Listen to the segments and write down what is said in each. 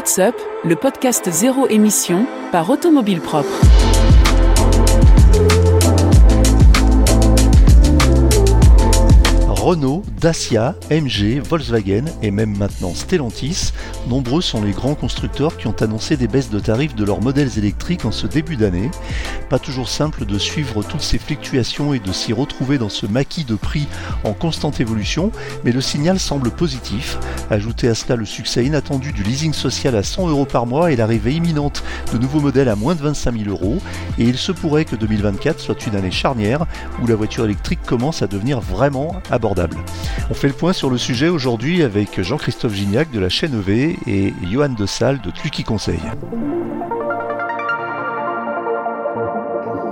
What's Up, le podcast zéro émission par Automobile Propre. Renault, Dacia, MG, Volkswagen et même maintenant Stellantis, nombreux sont les grands constructeurs qui ont annoncé des baisses de tarifs de leurs modèles électriques en ce début d'année. Pas toujours simple de suivre toutes ces fluctuations et de s'y retrouver dans ce maquis de prix en constante évolution, mais le signal semble positif. Ajoutez à cela le succès inattendu du leasing social à 100 euros par mois et l'arrivée imminente de nouveaux modèles à moins de 25 000 euros, et il se pourrait que 2024 soit une année charnière où la voiture électrique commence à devenir vraiment abordable. On fait le point sur le sujet aujourd'hui avec Jean-Christophe Gignac de la chaîne EV et Johan de Salle de Tluki Conseil.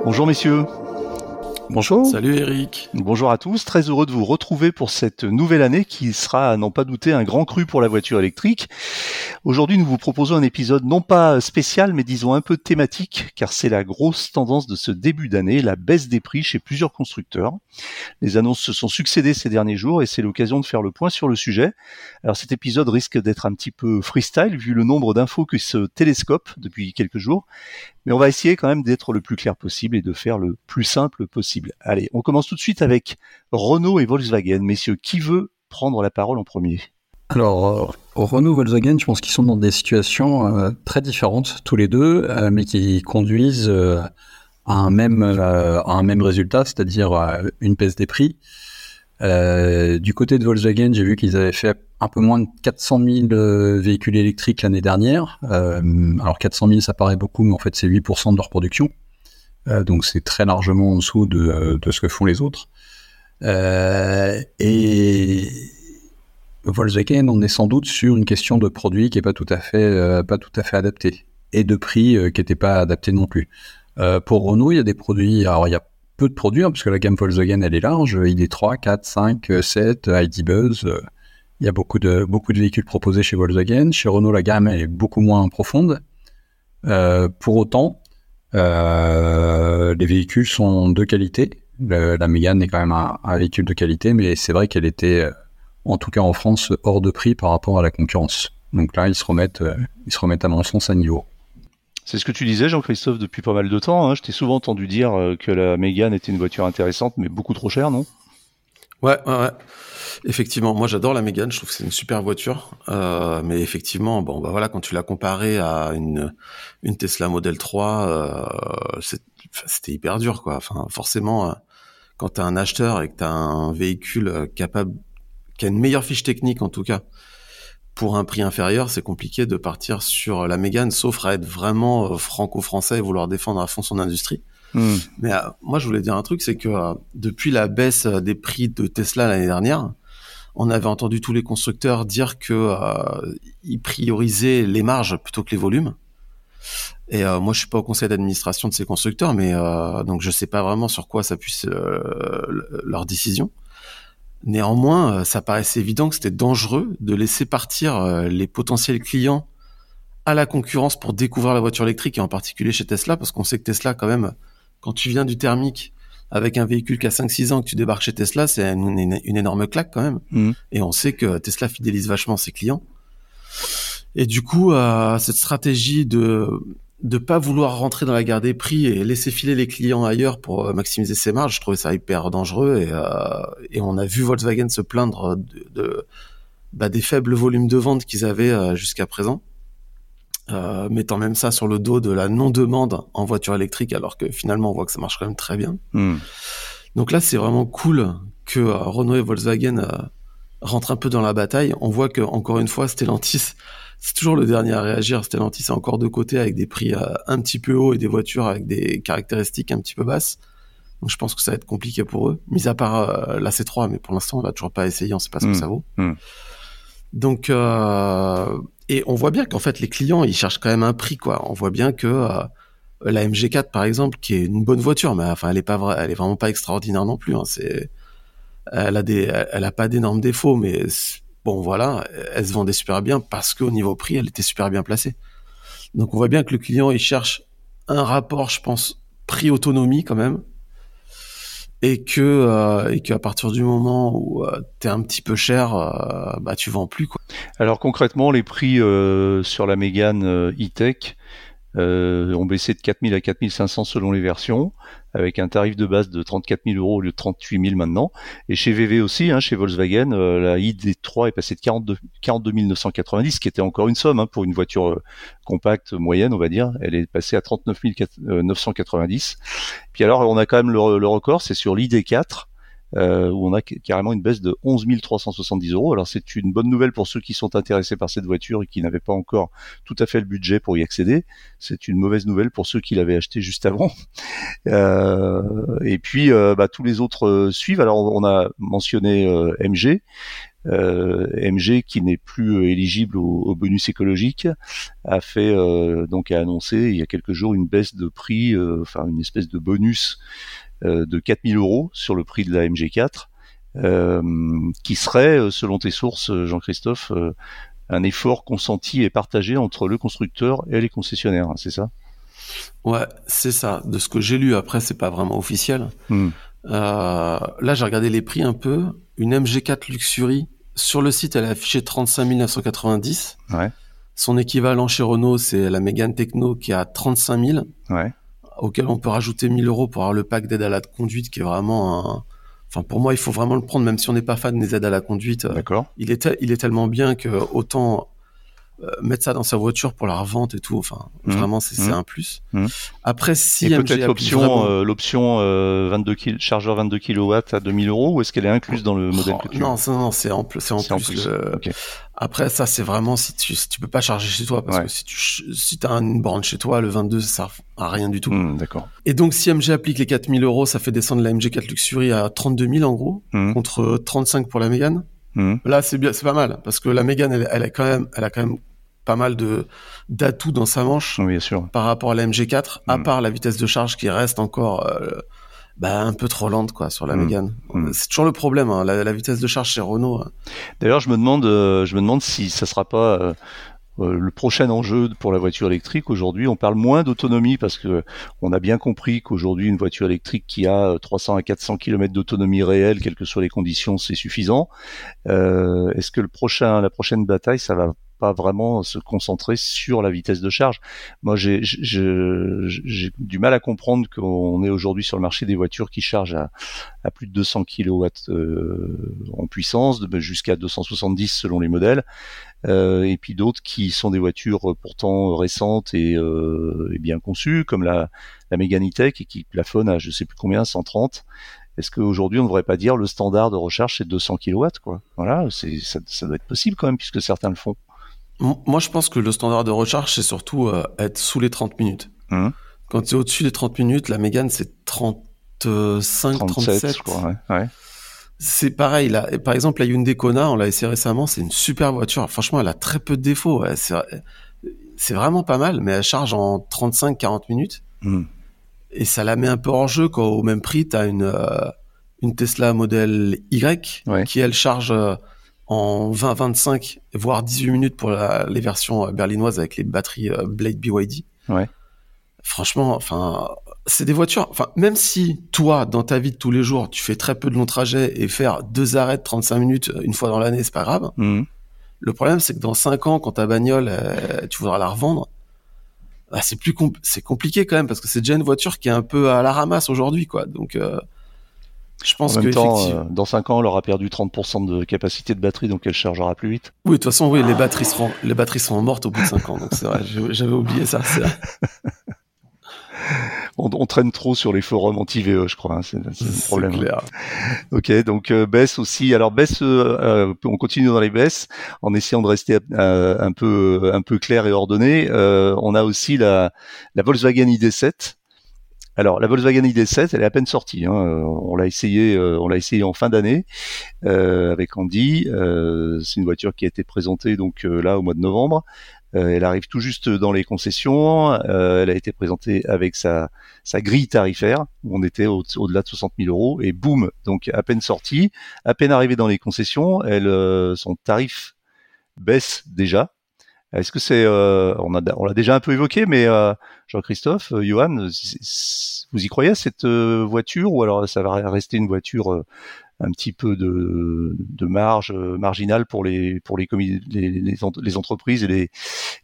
Bonjour messieurs. Bonjour. Salut Eric. Bonjour à tous. Très heureux de vous retrouver pour cette nouvelle année qui sera, à n'en pas douter, un grand cru pour la voiture électrique. Aujourd'hui, nous vous proposons un épisode non pas spécial, mais disons un peu thématique, car c'est la grosse tendance de ce début d'année, la baisse des prix chez plusieurs constructeurs. Les annonces se sont succédées ces derniers jours et c'est l'occasion de faire le point sur le sujet. Alors cet épisode risque d'être un petit peu freestyle vu le nombre d'infos qui se télescopent depuis quelques jours, mais on va essayer quand même d'être le plus clair possible et de faire le plus simple possible. Allez, on commence tout de suite avec Renault et Volkswagen. Messieurs, qui veut prendre la parole en premier? Alors, euh, Renault, Volkswagen, je pense qu'ils sont dans des situations euh, très différentes tous les deux, euh, mais qui conduisent à un même à un même résultat, c'est-à-dire une baisse des prix. Du côté de Volkswagen, j'ai vu qu'ils avaient fait un peu moins de 400 000 véhicules électriques l'année dernière. alors 400 000, ça paraît beaucoup, mais en fait c'est 8% de leur production. donc c'est très largement en dessous de, ce que font les autres. et Volkswagen, on est sans doute sur une question de produit qui est pas tout à fait, euh, pas adapté et de prix euh, qui n'était pas adapté non plus. Euh, pour Renault, il y a des produits, alors il y a peu de produits, hein, parce que la gamme Volkswagen, elle est large, ID 3, 4, 5, 7, ID Buzz, il y a beaucoup de, beaucoup de véhicules proposés chez Volkswagen. Chez Renault, la gamme est beaucoup moins profonde. pour autant, les véhicules sont de qualité. la Mégane est quand même un, un véhicule de qualité, mais c'est vrai qu'elle était en tout cas en France, hors de prix par rapport à la concurrence. Donc là, ils se remettent, euh, ils se remettent à mon sens à niveau. C'est ce que tu disais, Jean-Christophe, depuis pas mal de temps. Hein. Je t'ai souvent entendu dire euh, que la Mégane était une voiture intéressante, mais beaucoup trop chère, non? Ouais, ouais, ouais. Effectivement, moi j'adore la Mégane, je trouve que c'est une super voiture, euh, mais effectivement, bon bah voilà, quand tu l'as comparée à une Tesla Model 3, euh, c'était hyper dur quoi. Enfin, forcément, quand t'as un acheteur et que t'as un véhicule capable qui a une meilleure fiche technique en tout cas, pour un prix inférieur, c'est compliqué de partir sur la Mégane, sauf à être vraiment euh, franco-français et vouloir défendre à fond son industrie. Hmm. Mais euh, moi, je voulais dire un truc, c'est que euh, depuis la baisse des prix de Tesla l'année dernière, on avait entendu tous les constructeurs dire que ils priorisaient les marges plutôt que les volumes. Et moi, je suis pas au conseil d'administration de ces constructeurs, mais donc je sais pas vraiment sur quoi s'appuie leur décision. Néanmoins, euh, ça paraissait évident que c'était dangereux de laisser partir euh, les potentiels clients à la concurrence pour découvrir la voiture électrique et en particulier chez Tesla parce qu'on sait que Tesla quand même quand tu viens du thermique avec un véhicule qui a 5-6 ans que tu débarques chez Tesla, c'est une, énorme claque quand même. Mmh. Et on sait que Tesla fidélise vachement ses clients. Et du coup, euh, cette stratégie de de pas vouloir rentrer dans la guerre des prix et laisser filer les clients ailleurs pour euh, maximiser ses marges, je trouvais ça hyper dangereux et, euh, et on a vu Volkswagen se plaindre de, de bah, des faibles volumes de vente qu'ils avaient euh, jusqu'à présent, euh, mettant même ça sur le dos de la non-demande en voiture électrique alors que finalement on voit que ça marche quand même très bien. Hmm. Donc là c'est vraiment cool que Renault et Volkswagen rentrent un peu dans la bataille. On voit que encore une fois Stellantis c'est toujours le dernier à réagir. Stellantis est encore de côté avec des prix euh, un petit peu hauts et des voitures avec des caractéristiques un petit peu basses. Donc je pense que ça va être compliqué pour eux, mis à part euh, la C3, mais pour l'instant on l'a toujours pas essayé, on sait pas ce que hmm. ça vaut. Hmm. Donc euh, et on voit bien qu'en fait les clients ils cherchent quand même un prix quoi. On voit bien que euh, la MG4 par exemple, qui est une bonne voiture, mais enfin elle est pas elle est vraiment pas extraordinaire non plus. Hein. C'est elle a des elle a pas d'énormes défauts, mais bon voilà, elle se vendait super bien parce qu'au niveau prix, elle était super bien placée. Donc on voit bien que le client il cherche un rapport, je pense, prix autonomie quand même. et que euh, et qu'à partir du moment où euh, t'es un petit peu cher, euh, bah tu vends plus quoi. Alors concrètement, les prix euh, sur la Mégane euh, e-tech euh, ont baissé de 4000 à 4500 selon les versions, avec un tarif de base de 34 000 euros au lieu de 38 000 maintenant. Et chez VV aussi, hein, chez Volkswagen, euh, la ID3 est passée de 42, 42 990, ce qui était encore une somme hein, pour une voiture euh, compacte moyenne, on va dire. Elle est passée à 39 990. Puis alors, on a quand même le record, c'est sur l'ID4 euh, où on a carrément une baisse de 11 370 euros. Alors c'est une bonne nouvelle pour ceux qui sont intéressés par cette voiture et qui n'avaient pas encore tout à fait le budget pour y accéder. C'est une mauvaise nouvelle pour ceux qui l'avaient acheté juste avant. Euh, et puis euh, bah, tous les autres euh, suivent. Alors on a mentionné euh, MG. MG qui n'est plus éligible au, bonus écologique a fait donc a annoncé il y a quelques jours une baisse de prix, enfin une espèce de bonus euh, de 4000 euros sur le prix de la MG4, euh, qui serait, euh, selon tes sources, Jean-Christophe, un effort consenti et partagé entre le constructeur et les concessionnaires, hein, c'est ça? Ouais, c'est ça. De ce que j'ai lu, après, c'est pas vraiment officiel. Hmm. Euh, là, j'ai regardé les prix un peu. Une MG4 Luxury, sur le site, elle est affichée 35 990. Ouais. Son équivalent chez Renault, c'est la Mégane Techno qui est à 35 000. Ouais auquel on peut rajouter 1000 euros pour avoir le pack d'aide à la conduite qui est vraiment un... Enfin, pour moi, il faut vraiment le prendre, même si on n'est pas fan des aides à la conduite. D'accord. Il est, il est tellement bien que autant euh, mettre ça dans sa voiture pour la revente et tout. Enfin, mmh. vraiment, c'est mmh. un plus. Mmh. Après, si peut-être l'option, vraiment... euh, l'option euh, 22 kg, chargeur 22 kW à 2000 euros, ou est-ce qu'elle est incluse dans le modèle oh, que tu Non, non, c'est en en, plus. En plus. Okay. Après, ça, c'est vraiment si tu, si tu peux pas charger chez toi, parce Ouais. que si tu si as une borne chez toi, le 22, ça sert à rien du tout. D'accord. Et donc, si MG applique les 4000 euros, ça fait descendre la MG4 Luxury à 32 000 en gros, contre 35 pour la Mégane. Là, c'est bien, c'est pas mal, parce que la Mégane, elle, elle a quand même, elle a quand même pas mal de d'atouts dans sa manche Oui, bien sûr. par rapport à la MG4, à Mm. part la vitesse de charge qui reste encore euh, bah, un peu trop lente quoi sur la Mm. Mégane. Mm. C'est toujours le problème, hein, la, la vitesse de charge chez Renault. hein. D'ailleurs, je me demande, euh, je me demande si ça sera pas euh, euh, le prochain enjeu pour la voiture électrique. Aujourd'hui, on parle moins d'autonomie parce que on a bien compris qu'aujourd'hui, une voiture électrique qui a euh, 300 à 400 km d'autonomie réelle, quelles que soient les conditions, c'est suffisant. Euh, Est-ce que le prochain, la prochaine bataille, ça va pas vraiment se concentrer sur la vitesse de charge. Moi, j'ai du mal à comprendre qu'on est aujourd'hui sur le marché des voitures qui chargent à, plus de 200 kW euh, en puissance, jusqu'à 270 selon les modèles, euh, et puis d'autres qui sont des voitures pourtant récentes et, euh, bien conçues, comme la, la Mégane E-Tech, et qui plafonne à je sais plus combien, 130. Est-ce qu'aujourd'hui on ne devrait pas dire le standard de recharge c'est 200 kW quoi? Voilà, ça, ça doit être possible quand même puisque certains le font. Moi, je pense que le standard de recharge, c'est surtout euh, être sous les 30 minutes. Mhm. Quand tu es au-dessus des 30 minutes, la Mégane, c'est 35, 37, 37. je crois. Ouais. ouais. C'est pareil, là. Et par exemple, la Hyundai Kona, on l'a essayé récemment, c'est une super voiture. Franchement, elle a très peu de défauts. ouais. C'est vraiment pas mal, mais elle charge en 35-40 minutes. Mhm. Et ça la met un peu hors jeu quand au même prix, tu as une, euh, une Tesla modèle Y Ouais. qui, elle, charge euh, en 20-25, voire 18 minutes pour la- les versions euh, berlinoises avec les batteries euh, Blade BYD. Ouais. Franchement, enfin, c'est des voitures. Enfin, même si toi, dans ta vie de tous les jours, tu fais très peu de longs trajets et faire deux arrêts de 35 minutes euh, une fois dans l'année, c'est pas grave. Mhm. Le problème, c'est que dans 5 ans, quand ta bagnole, euh, tu voudras la revendre, bah, c'est plus compl- c'est compliqué quand même parce que c'est déjà une voiture qui est un peu à la ramasse aujourd'hui, quoi. Donc, euh, je pense En que même temps, effectivement- euh, dans 5 ans, elle aura perdu 30% de capacité de batterie, donc elle chargera plus vite. oui, de toute façon, oui, les batteries seront, les batteries seront mortes au bout de 5 ans. Donc c'est vrai, j'avais oublié ça. c'est vrai. On, on traîne trop sur les forums anti-VE, je crois. hein, c'est c'est le C'est problème. clair. Ok, donc euh, baisse aussi. Alors baisse, euh, euh, on continue dans les baisses en essayant de rester euh, un peu un peu clair et ordonné. Euh, on a aussi la, la Volkswagen ID7. Alors la Volkswagen ID7, elle est à peine sortie. Hein. Euh, On l'a essayé, euh, on l'a essayé en fin d'année euh, avec Andy. C'est une voiture qui a été présentée donc là au mois de novembre. Elle arrive tout juste dans les concessions. Elle a été présentée avec sa, grille tarifaire, on était au- au-delà de 60 000 euros, et boum, donc à peine sortie, à peine arrivée dans les concessions, elle, son tarif baisse déjà. Est-ce que c'est, on a, on l'a déjà un peu évoqué, mais Jean-Christophe, Johan, vous y croyez à cette voiture ou alors ça va rester une voiture un petit peu de, de marge marginale pour les pour les, les, les, entreprises et les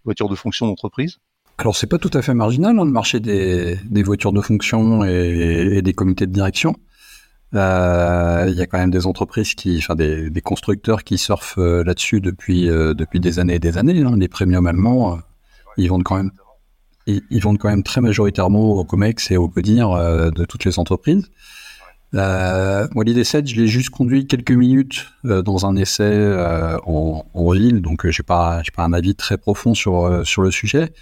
voitures de fonction d'entreprise? Alors c'est pas tout à fait marginal hein, le marché des, des voitures de fonction et, des comités de direction. Euh, il y a quand même des entreprises qui, enfin des, constructeurs qui surfent euh, là-dessus depuis euh, depuis des années et des années. Hein. Les premiums allemands, ils vendent quand même ils, vendent quand même très majoritairement au Comex et au Codir de toutes les entreprises. Moi, l'ID7, je l'ai juste conduit quelques minutes dans un essai en, en, ville, donc j'ai pas, pas un avis très profond sur sur le sujet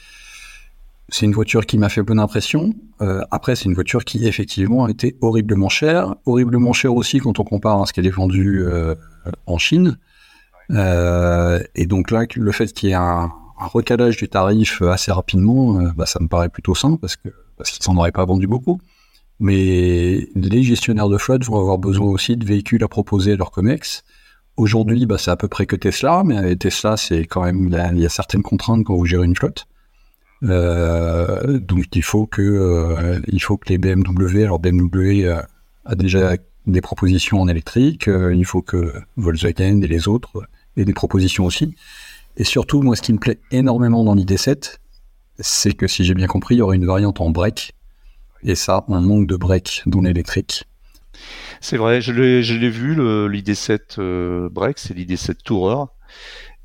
c'est une voiture qui m'a fait bonne impression. Euh, après, c'est une voiture qui effectivement a été horriblement chère, horriblement chère aussi quand on compare à ce qu'elle est vendue euh, en Chine. Euh, et donc là, le fait qu'il y ait un, recalage du tarif assez rapidement, bah, ça me paraît plutôt sain parce que parce qu'ils s'en auraient pas vendu beaucoup. Mais les gestionnaires de flotte vont avoir besoin aussi de véhicules à proposer à leur comex. Aujourd'hui, bah, c'est à peu près que Tesla, mais Tesla, c'est quand même il y a certaines contraintes quand vous gérez une flotte. Euh, donc il faut que euh, il faut que les BMW, alors BMW euh, a déjà des propositions en électrique, il faut que Volkswagen et les autres aient des propositions aussi. Et surtout, moi, ce qui me plaît énormément dans l'ID7, c'est que si j'ai bien compris, il y aura une variante en break. Et ça, on manque de break dans l'électrique. C'est vrai, je l'ai vu, l'ID7 break, c'est l'ID7 Tourer.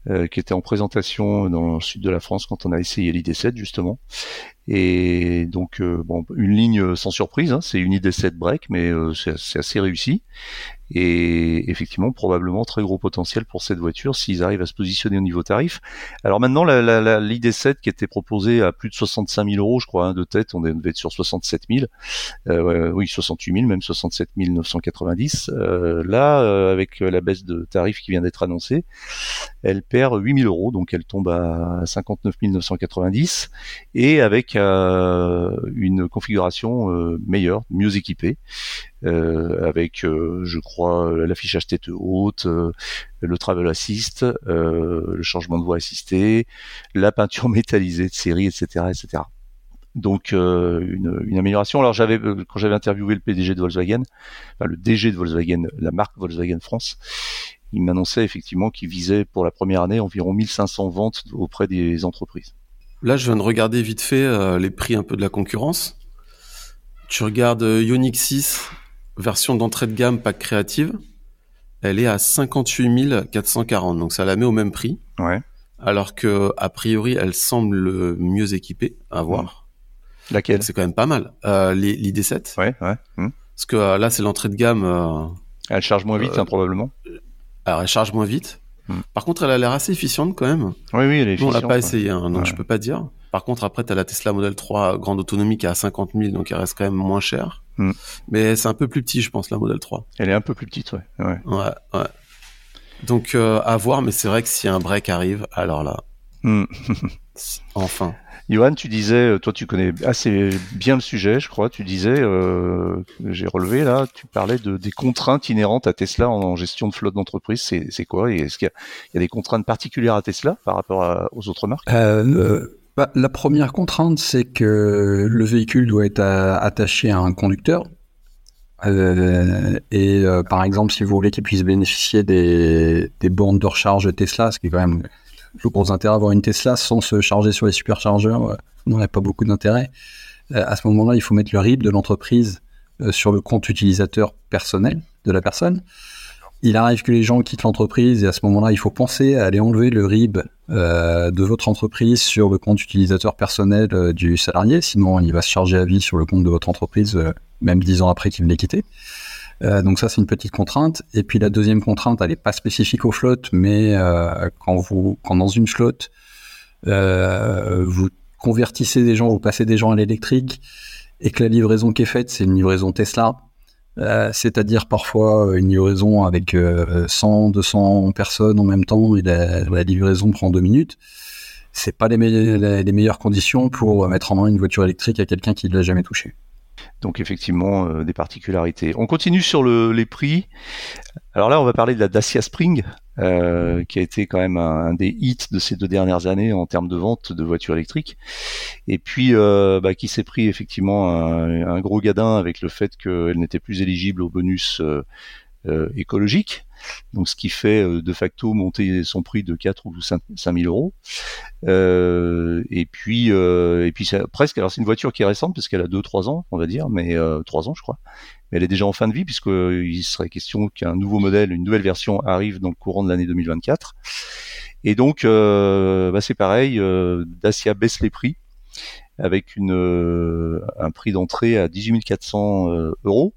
Euh, qui était en présentation dans le sud de la France quand on a essayé l'ID7 justement. Et donc euh, bon, une ligne sans surprise, hein, c'est une ID7 break, mais euh, c'est assez réussi et effectivement probablement très gros potentiel pour cette voiture s'ils arrivent à se positionner au niveau tarif. Alors maintenant la, la, la l'ID7 qui était proposée à plus de 65 000 euros, je crois, hein, de tête, on devait être sur 67 000, euh, oui 68 000, même 67 990. Euh, là, euh, avec la baisse de tarif qui vient d'être annoncée, elle perd 8 000 euros, donc elle tombe à 59 990 et avec euh, une configuration euh, meilleure, mieux équipée. Euh, avec, euh, je crois, l'affichage tête haute, euh, le travel assist, le changement de voie assisté, la peinture métallisée de série, etc., etc. Donc une, amélioration. Alors quand j'avais interviewé le PDG de Volkswagen, enfin le DG de Volkswagen, la marque Volkswagen France, il m'annonçait effectivement qu'il visait pour la première année environ 1500 ventes auprès des entreprises. Là, je viens de regarder vite fait les prix un peu de la concurrence. Tu regardes Ioniq 6 version d'entrée de gamme pack créative, elle est à 58 440, donc ça la met au même prix. Ouais. Alors que a priori, elle semble mieux équipée à voir. Mmh. Laquelle? C'est quand même pas mal. Euh, L'ID 7. Ouais, ouais. Mmh. Parce que euh, là, c'est l'entrée de gamme. Euh, elle charge moins vite, euh, hein, probablement. Alors, elle charge moins vite. Mmh. Par contre, elle a l'air assez efficiente quand même. Oui, oui, elle est efficiente. on l'a pas essayé, hein, donc je peux pas dire. Par contre, après, tu as la Tesla Model 3 grande autonomie qui est à 50 000, donc elle reste quand même moins chère. Hmm. Mais c'est un peu plus petit, je pense, la Model 3. Elle est un peu plus petite, ouais. Ouais, ouais. ouais. Donc, euh, à voir, mais c'est vrai que si un break arrive, alors là. Hmm. enfin. Johan, tu disais, euh, toi tu connais assez bien le sujet, je crois. Tu disais, euh, j'ai relevé là, tu parlais de des contraintes inhérentes à Tesla en, gestion de flotte d'entreprise. C'est quoi? Et est-ce qu'il y, y, a des contraintes particulières à Tesla par rapport aux autres marques? Euh, bah, la première contrainte, c'est que le véhicule doit être attaché à un conducteur. Euh, et euh, par exemple, si vous voulez qu'il puisse bénéficier des, bornes de recharge Tesla, ce qui est quand même le gros intérêt d'avoir une Tesla sans se charger sur les superchargeurs, euh, on n'a pas beaucoup d'intérêt. Euh, à ce moment-là, il faut mettre le RIB de l'entreprise sur le compte utilisateur personnel de la personne. Il arrive que les gens quittent l'entreprise et à ce moment-là, il faut penser à aller enlever le RIB euh, de votre entreprise sur le compte utilisateur personnel euh, du salarié. Sinon, il va se charger à vie sur le compte de votre entreprise, euh, même dix ans après qu'il l'ait quitté. Donc ça, c'est une petite contrainte. Et puis la deuxième contrainte, elle n'est pas spécifique aux flottes, mais quand vous, quand dans une flotte, vous convertissez des gens, vous passez des gens à l'électrique, et que la livraison qui est faite, c'est une livraison Tesla, euh, c'est-à-dire parfois euh, une livraison avec 100, euh, 200 personnes en même temps et la, livraison prend deux minutes. C'est pas les, meilleures conditions pour mettre en main une voiture électrique à quelqu'un qui ne l'a jamais touché. Donc effectivement des particularités. On continue sur le, les prix Alors là, on va parler de la Dacia Spring, euh, qui a été quand même un, des hits de ces deux dernières années en termes de vente de voitures électriques, et puis euh, bah, qui s'est pris effectivement un, gros gadin avec le fait qu'elle n'était plus éligible au bonus euh, euh écologique. Donc, ce qui fait euh, de facto monter son prix de 4 ou 5, 000 euros. Euh, et puis, et puis presque. Alors, c'est une voiture qui est récente parce qu'elle a 2-3 ans, on va dire, mais 3 ans, je crois mais elle est déjà en fin de vie puisqu'il serait question qu'un nouveau modèle, une nouvelle version arrive dans le courant de l'année 2024. Et donc, euh, bah c'est pareil, euh, Dacia baisse les prix avec euh, un prix d'entrée à 18 400 euh, euros.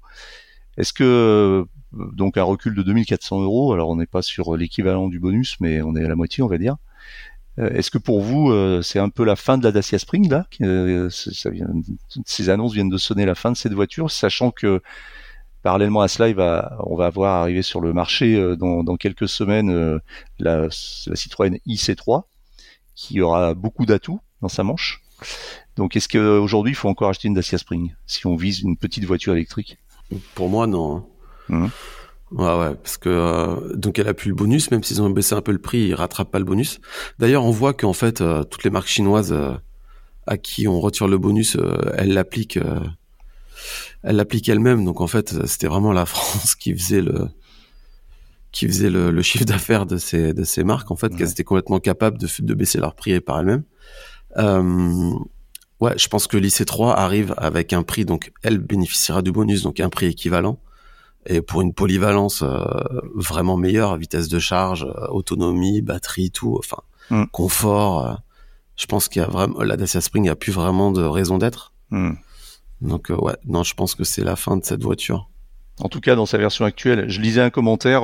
Est-ce que donc un recul de 2400 euros Alors on n'est pas sur l'équivalent du bonus, mais on est à la moitié, on va dire. Euh, est-ce que pour vous, euh, c'est un peu la fin de la Dacia Spring là euh, Ces annonces viennent de sonner la fin de cette voiture, sachant que parallèlement à cela, on va avoir arrivé sur le marché dans, quelques semaines la, la, Citroën IC3, qui aura beaucoup d'atouts dans sa manche. Donc, est-ce qu'aujourd'hui, il faut encore acheter une Dacia Spring si on vise une petite voiture électrique? Pour moi, non. Mmh. Ouais, ouais, parce que euh, donc elle a plus le bonus, même s'ils ont baissé un peu le prix, ils rattrapent pas le bonus. D'ailleurs, on voit qu'en fait, euh, toutes les marques chinoises euh, à qui on retire le bonus, elles l'appliquent, elles l'appliquent elles-mêmes. Donc en fait, c'était vraiment la France qui faisait le qui faisait le, le chiffre d'affaires de ces de ces marques en fait, qu'elles étaient complètement capables de, de baisser leur prix par elles-mêmes. ouais, je pense que l'IC3 arrive avec un prix, donc elle bénéficiera du bonus, donc un prix équivalent et pour une polyvalence euh, vraiment meilleure, vitesse de charge, euh, autonomie, batterie, tout, enfin mm. confort. Euh, je pense qu'il y a vraiment la Dacia Spring a plus vraiment de raison d'être. Mm. Donc ouais, non, je pense que c'est la fin de cette voiture. En tout cas, dans sa version actuelle, je lisais un commentaire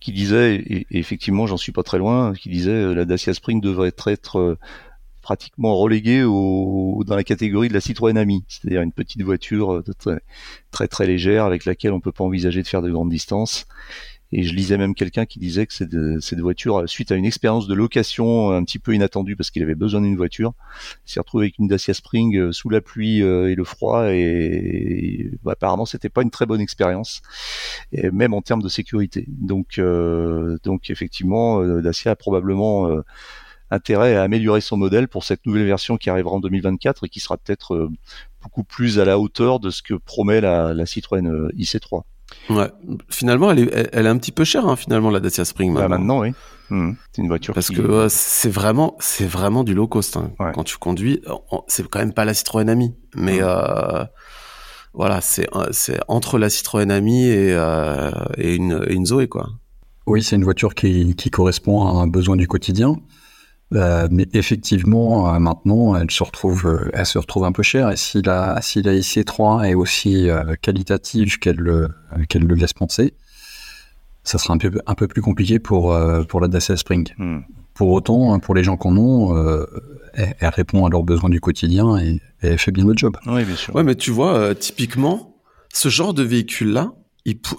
qui disait, et, effectivement, j'en suis pas très loin, qui disait la Dacia Spring devrait être pratiquement relégué au, dans la catégorie de la Citroën Ami, c'est-à-dire une petite voiture euh, très, très, très légère avec laquelle on peut pas envisager de faire de grandes distances. Et je lisais même quelqu'un qui disait que cette, cette voiture, suite à une expérience de location un petit peu inattendue parce qu'il avait besoin d'une voiture, s'est retrouvé avec une Dacia Spring euh, sous la pluie euh, et le froid et, bah, apparemment c'était pas une très bonne expérience, et même en termes de sécurité. Donc, donc effectivement, Dacia a probablement intérêt à améliorer son modèle pour cette nouvelle version qui arrivera en 2024 et qui sera peut-être euh, beaucoup plus à la hauteur de ce que promet la, la Citroën euh, IC3. Ouais, finalement, elle est, elle est un petit peu chère, hein, finalement, la Dacia Spring. Bah, maintenant, oui. Mmh. C'est une voiture. Parce que c'est vraiment, c'est vraiment du low cost. Hein. Quand tu conduis, c'est quand même pas la Citroën Ami, mais mmh. euh, voilà, c'est c'est entre la Citroën Ami et, euh, et une, une Zoé, quoi. Oui, c'est une voiture qui, qui correspond à un besoin du quotidien. Euh, mais effectivement, euh, maintenant, elle se retrouve, euh, elle se retrouve un peu chère. Et si la, si la IC3 est aussi qualitative qu'elle le, qu'elle le laisse penser, ça sera un peu, un peu plus compliqué pour, pour la Dacia Spring. Hmm. Pour autant, hein, pour les gens qu'on ont, elle, répond à leurs besoins du quotidien et, et, elle fait bien le job. Oui, bien sûr. Ouais, mais tu vois, typiquement, ce genre de véhicule-là,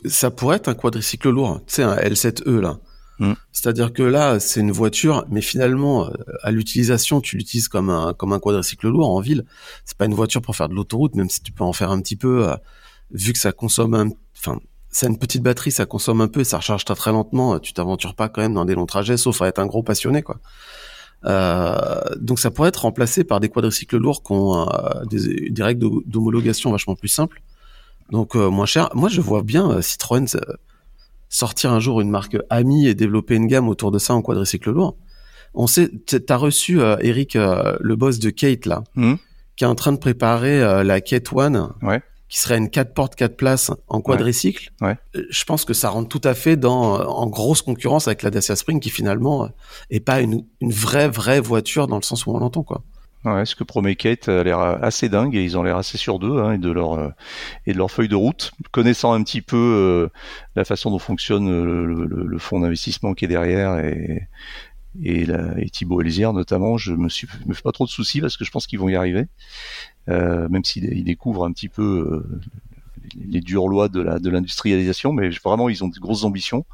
ça pourrait être un quadricycle lourd. Tu sais, un L7E, là. Mm. C'est-à-dire que là, c'est une voiture, mais finalement, euh, à l'utilisation, tu l'utilises comme un comme un quadricycle lourd en ville. C'est pas une voiture pour faire de l'autoroute, même si tu peux en faire un petit peu, euh, vu que ça consomme un, enfin, c'est une petite batterie, ça consomme un peu et ça recharge très très lentement. Euh, tu t'aventures pas quand même dans des longs trajets, sauf à être un gros passionné, quoi. Euh, donc ça pourrait être remplacé par des quadricycles lourds qui ont des, des, règles d'homologation vachement plus simples, donc moins cher. Moi, je vois bien Citroën sortir un jour une marque amie et développer une gamme autour de ça en quadricycle lourd. On sait, t'as reçu euh, Eric, euh, le boss de Kate là, hmm. qui est en train de préparer euh, la Kate One, ouais. qui serait une 4 portes 4 places en quadricycle. Ouais. Je pense que ça rentre tout à fait dans en grosse concurrence avec la Dacia Spring, qui finalement est pas une, une vraie vraie voiture dans le sens où on l'entend quoi. Ouais, ce que promet Kate a l'air assez dingue et ils ont l'air assez sur d'eux hein, et de leur euh, et de leur feuille de route. Connaissant un petit peu euh, la façon dont fonctionne euh, le, le, fonds d'investissement qui est derrière et et, la, et Thibaut Elzière notamment, je me me fais pas trop de soucis parce que je pense qu'ils vont y arriver, même s'ils découvrent un petit peu les dures lois de la de l'industrialisation, mais vraiment ils ont de grosses ambitions.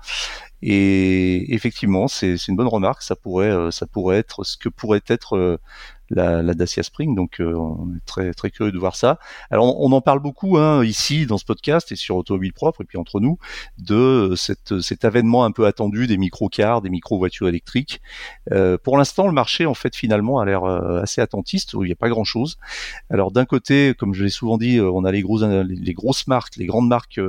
Et effectivement, c'est une bonne remarque. Ça pourrait ça pourrait être ce que pourrait être la, la, Dacia Spring. Donc on est très très curieux de voir ça. Alors on, en parle beaucoup hein, ici dans ce podcast et sur Automobile Propre et puis entre nous de cette, cet avènement un peu attendu des micro-cars, des micro-voitures électriques. pour l'instant, le marché en fait finalement a l'air assez attentiste. Où il n'y a pas grand chose. Alors d'un côté, comme je l'ai souvent dit, on a les grosses les grosses marques, les grandes marques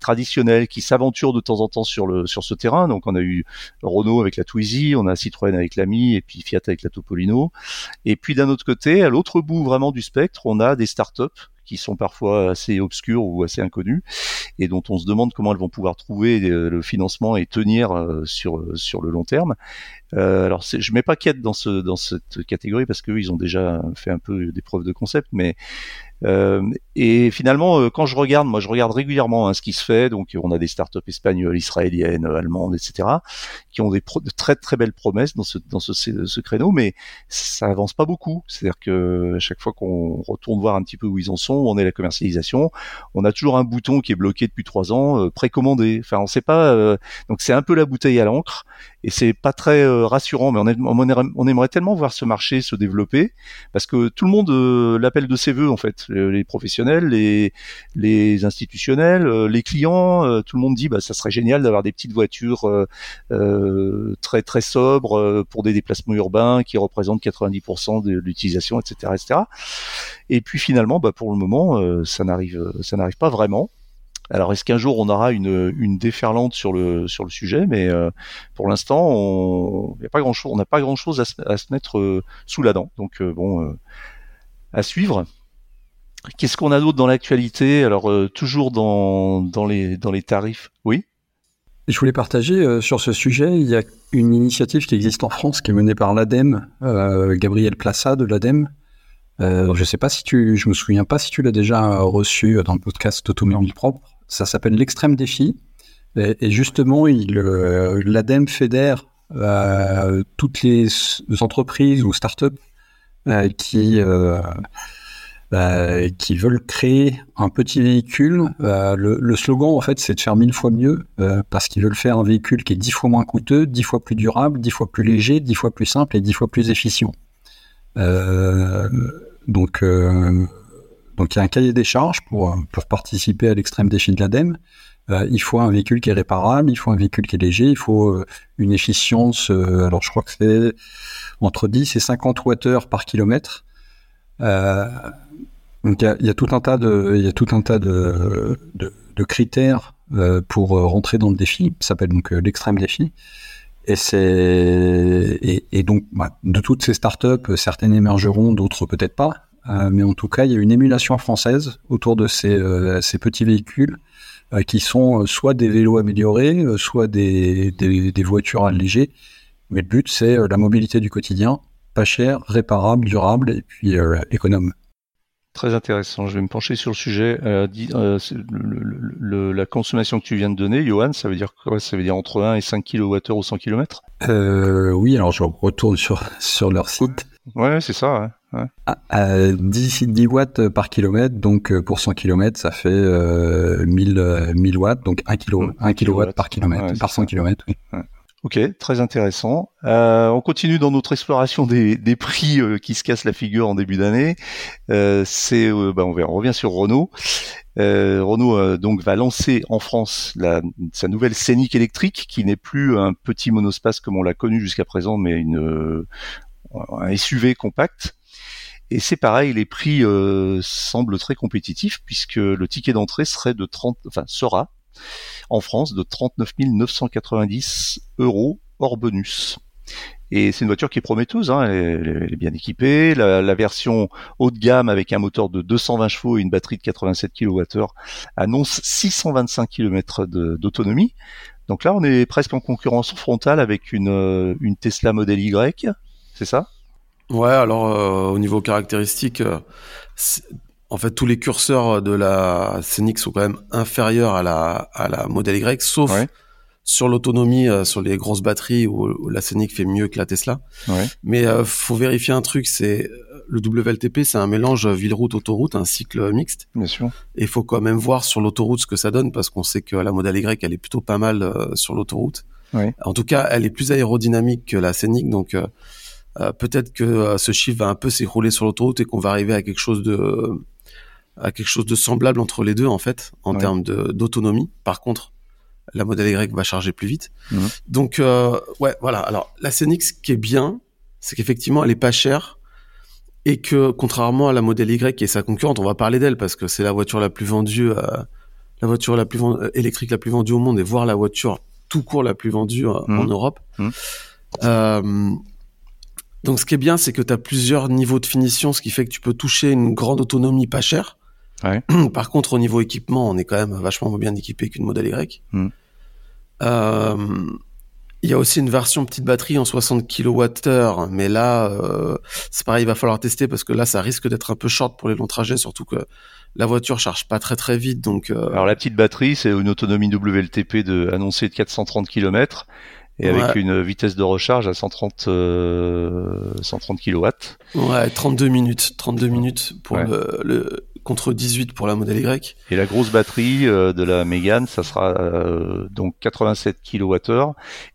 traditionnelles qui s'aventurent de temps en temps sur le sur ce terrain. Donc on a eu Renault avec la Twizy, on a Citroën avec l'Ami et puis Fiat avec la Topolino. Et puis d'un autre côté, à l'autre bout vraiment du spectre, on a des startups qui sont parfois assez obscures ou assez inconnues et dont on se demande comment elles vont pouvoir trouver euh, le financement et tenir euh, sur euh, sur le long terme. Alors je mets pas quête dans dans cette catégorie parce qu'eux ils ont déjà fait un peu des preuves de concept, mais et finalement, euh, quand je regarde, moi je regarde régulièrement hein, ce qui se fait. Donc on a des startups espagnoles, israéliennes, allemandes, etc., qui ont des de très très belles promesses dans ce créneau, mais ça avance pas beaucoup. C'est-à-dire que à chaque fois qu'on retourne voir un petit peu où ils en sont, on est la commercialisation, on a toujours un bouton qui est bloqué depuis trois ans, euh, précommandé. Enfin, on sait pas. Euh, donc c'est un peu la bouteille à l'encre et c'est pas très rassurant. Mais on, aimerait, tellement voir ce marché se développer parce que tout le monde l'appelle de ses voeux en fait les professionnels, les, institutionnels, euh, les clients, euh, tout le monde dit bah ça serait génial d'avoir des petites voitures euh, très très sobres pour des déplacements urbains qui représentent 90% de l'utilisation, etc.. Et puis finalement, bah pour le moment, ça n'arrive pas vraiment. Alors est-ce qu'un jour on aura une, une déferlante sur le sur le sujet? Mais pour l'instant, on n'a pas grand chose, pas grand chose à se, mettre sous la dent. Donc bon, à suivre. Qu'est-ce qu'on a d'autre dans l'actualité? Alors euh, toujours dans, dans, les, dans les tarifs. Oui? Je voulais partager euh, sur ce sujet, il y a une initiative qui existe en France qui est menée par l'ADEME, euh, Gabriel Plassa de l'ADEME. je ne sais pas si tu, je me souviens pas si tu l'as déjà reçu dans le podcast Automobile Propre. Ça s'appelle l'extrême défi. Et, justement, il, l'ADEME fédère toutes les entreprises ou startups qui bah, qui veulent créer un petit véhicule. Euh, le, le, slogan, en fait, c'est de faire mille fois mieux, euh, parce qu'ils veulent faire un véhicule qui est dix fois moins coûteux, dix fois plus durable, dix fois plus léger, dix fois plus simple et dix fois plus efficient. Euh, donc, euh, donc il y a un cahier des charges pour, pour participer à l'extrême défi de l'ADEME. Euh, il faut un véhicule qui est réparable, il faut un véhicule qui est léger, il faut une efficience, alors je crois que c'est entre 10 et 50 Wh par kilomètre. Euh, donc il y, a, tout un tas de, y a tout un tas de, de, critères euh, pour euh, rentrer dans le défi. Ça s'appelle donc euh, l'extrême défi. Et c'est et, donc bah, de toutes ces startups, certaines émergeront, d'autres peut-être pas. Mais en tout cas, il y a une émulation française autour de ces, ces petits véhicules qui sont soit des vélos améliorés, soit des, des, des voitures allégées. Mais le but, c'est la mobilité du quotidien, pas cher, réparable, durable et puis économe. Très intéressant. Je vais me pencher sur le sujet. Euh, euh le, la consommation que tu viens de donner, Johan, ça veut dire quoi? Ça veut dire entre 1 et 5 kWh au 100 km euh, Oui, alors je retourne sur, sur leur site. Ouais, c'est ça. Ouais. Ah, 10, 10, watts par kilomètre, donc euh, pour 100 km, ça fait euh, 1000, 1000 watts, donc 1 kg, 1 kW par kilomètre, par 100 km. Oui. Ok, très intéressant. Euh, on continue dans notre exploration des, des prix euh, qui se cassent la figure en début d'année. Euh, c'est, euh, bah, on, revient sur Renault. Euh, Renault donc va lancer en France la, sa nouvelle Scénic électrique, qui n'est plus un petit monospace comme on l'a connu jusqu'à présent, mais une, un SUV compact. Et c'est pareil, les prix semblent très compétitifs puisque le ticket d'entrée serait de 30, enfin sera en France de 39 990 euros hors bonus. Et c'est une voiture qui est prometteuse, hein, elle, est, bien équipée. La, version haut de gamme avec un moteur de 220 chevaux et une batterie de 87 kWh annonce 625 km d'autonomie. Donc là, on est presque en concurrence frontale avec une, une Tesla Model Y, c'est ça? Ouais, alors euh, au niveau caractéristique, euh, en fait, tous les curseurs de la Scénic sont quand même inférieurs à la, à la Model Y, sauf sur l'autonomie, euh, sur les grosses batteries où, la Scénic fait mieux que la Tesla. Ouais. Mais euh, faut vérifier un truc, c'est le WLTP, c'est un mélange ville-route-autoroute, un cycle mixte. Bien sûr. Et il faut quand même voir sur l'autoroute ce que ça donne, parce qu'on sait que la Model Y, elle est plutôt pas mal euh, sur l'autoroute. Ouais. En tout cas, elle est plus aérodynamique que la Scénic, donc peut-être que ce chiffre va un peu s'écrouler sur l'autoroute et qu'on va arriver à quelque chose de à quelque chose de semblable entre les deux en fait en termes d'autonomie. Par contre, la modèle Y va charger plus vite. Donc ouais, voilà. Alors la Scénic, ce qui est bien, c'est qu'effectivement elle est pas chère et que contrairement à la modèle Y qui est sa concurrente, on va parler d'elle parce que c'est la voiture la plus vendue, euh, la voiture la plus euh, électrique la plus vendue au monde et voire la voiture tout court la plus vendue euh, en mmh. Europe. Mmh. Donc ce qui est bien, c'est que tu as plusieurs niveaux de finition, ce qui fait que tu peux toucher une grande autonomie pas chère. Ouais. Par contre, au niveau équipement, on est quand même vachement bien équipé qu'une modèle Y. Mmh. Euh, il y a aussi une version petite batterie en 60 kWh, mais là, euh, c'est pareil, il va falloir tester parce que là, ça risque d'être un peu short pour les longs trajets, surtout que la voiture charge pas très très vite. Donc, euh... alors la petite batterie, c'est une autonomie WLTP de annoncée de 430 km et avec une vitesse de recharge à 130 euh, 130 kW. Ouais, 32 minutes, 32 minutes pour le, le, contre 18 pour la modèle Y. Et la grosse batterie euh, de la Mégane, ça sera euh, donc 87 kWh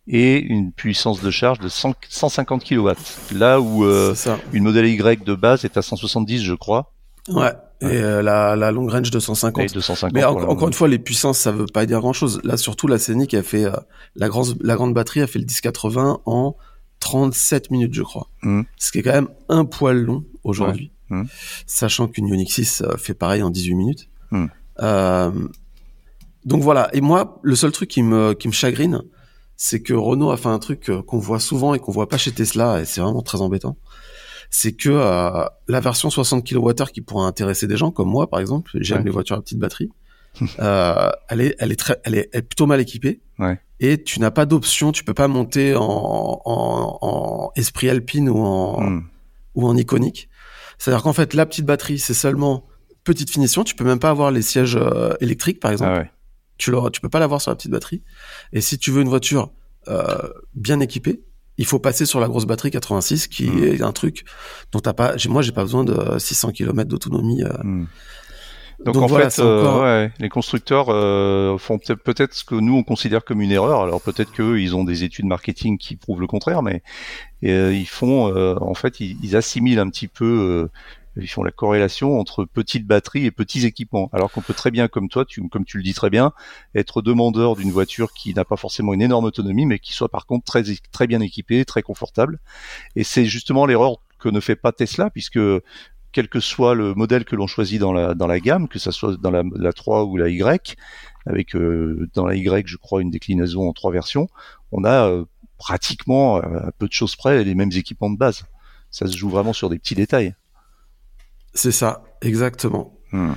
et une puissance de charge de 150 kW. Là où euh, une modèle Y de base est à 170, je crois. Ouais. Et la, la long range 250. 250 Mais encore une fois, les puissances, ça veut pas dire grand chose. Là, surtout, la Scénic a fait la grande la grande batterie a fait le 1080 en 37 minutes, je crois. Mmh. Ce qui est quand même un poil long aujourd'hui. Hmm. sachant qu'une Ioniq 6 euh, fait pareil en 18 minutes. Hmm. Euh, donc voilà. Et moi, le seul truc qui me, qui me chagrine, c'est que Renault a fait un truc euh, qu'on voit souvent et qu'on voit pas chez Tesla, et c'est vraiment très embêtant. C'est que la version 60 kWh qui pourrait intéresser des gens comme moi, par exemple, j'aime les voitures à petite batterie. elle est, elle est très, elle est, plutôt mal équipée. Et tu n'as pas d'option, tu peux pas monter en, en, Esprit Alpine ou en, hmm. ou en iconique. C'est-à-dire qu'en fait, la petite batterie, c'est seulement petite finition. Tu peux même pas avoir les sièges euh, électriques, par exemple. Ah ouais. Tu ne tu peux pas l'avoir sur la petite batterie. Et si tu veux une voiture euh, bien équipée, il faut passer sur la grosse batterie 86, qui mmh. est un truc dont t'as pas. Moi, j'ai pas besoin de 600 km d'autonomie. Euh. Mmh. Donc, en fait, ouais, les constructeurs font peut-être ce que nous on considère comme une erreur. Alors peut-être qu'eux, ils ont des études marketing qui prouvent le contraire, mais et euh, ils font, euh, en fait, ils, assimilent un petit peu euh, ils font la corrélation entre petites batteries et petits équipements. Alors qu'on peut très bien, comme toi, tu, comme tu le dis très bien, être demandeur d'une voiture qui n'a pas forcément une énorme autonomie, mais qui soit par contre très, très bien équipée, très confortable. Et c'est justement l'erreur que ne fait pas Tesla, puisque quel que soit le modèle que l'on choisit dans la, dans la gamme, que ça soit dans la, la 3 ou la Y, avec dans la Y, je crois, une déclinaison en trois versions, on a pratiquement, à euh, peu de choses près, les mêmes équipements de base. Ça se joue vraiment sur des petits détails. C'est ça, exactement. Hmm.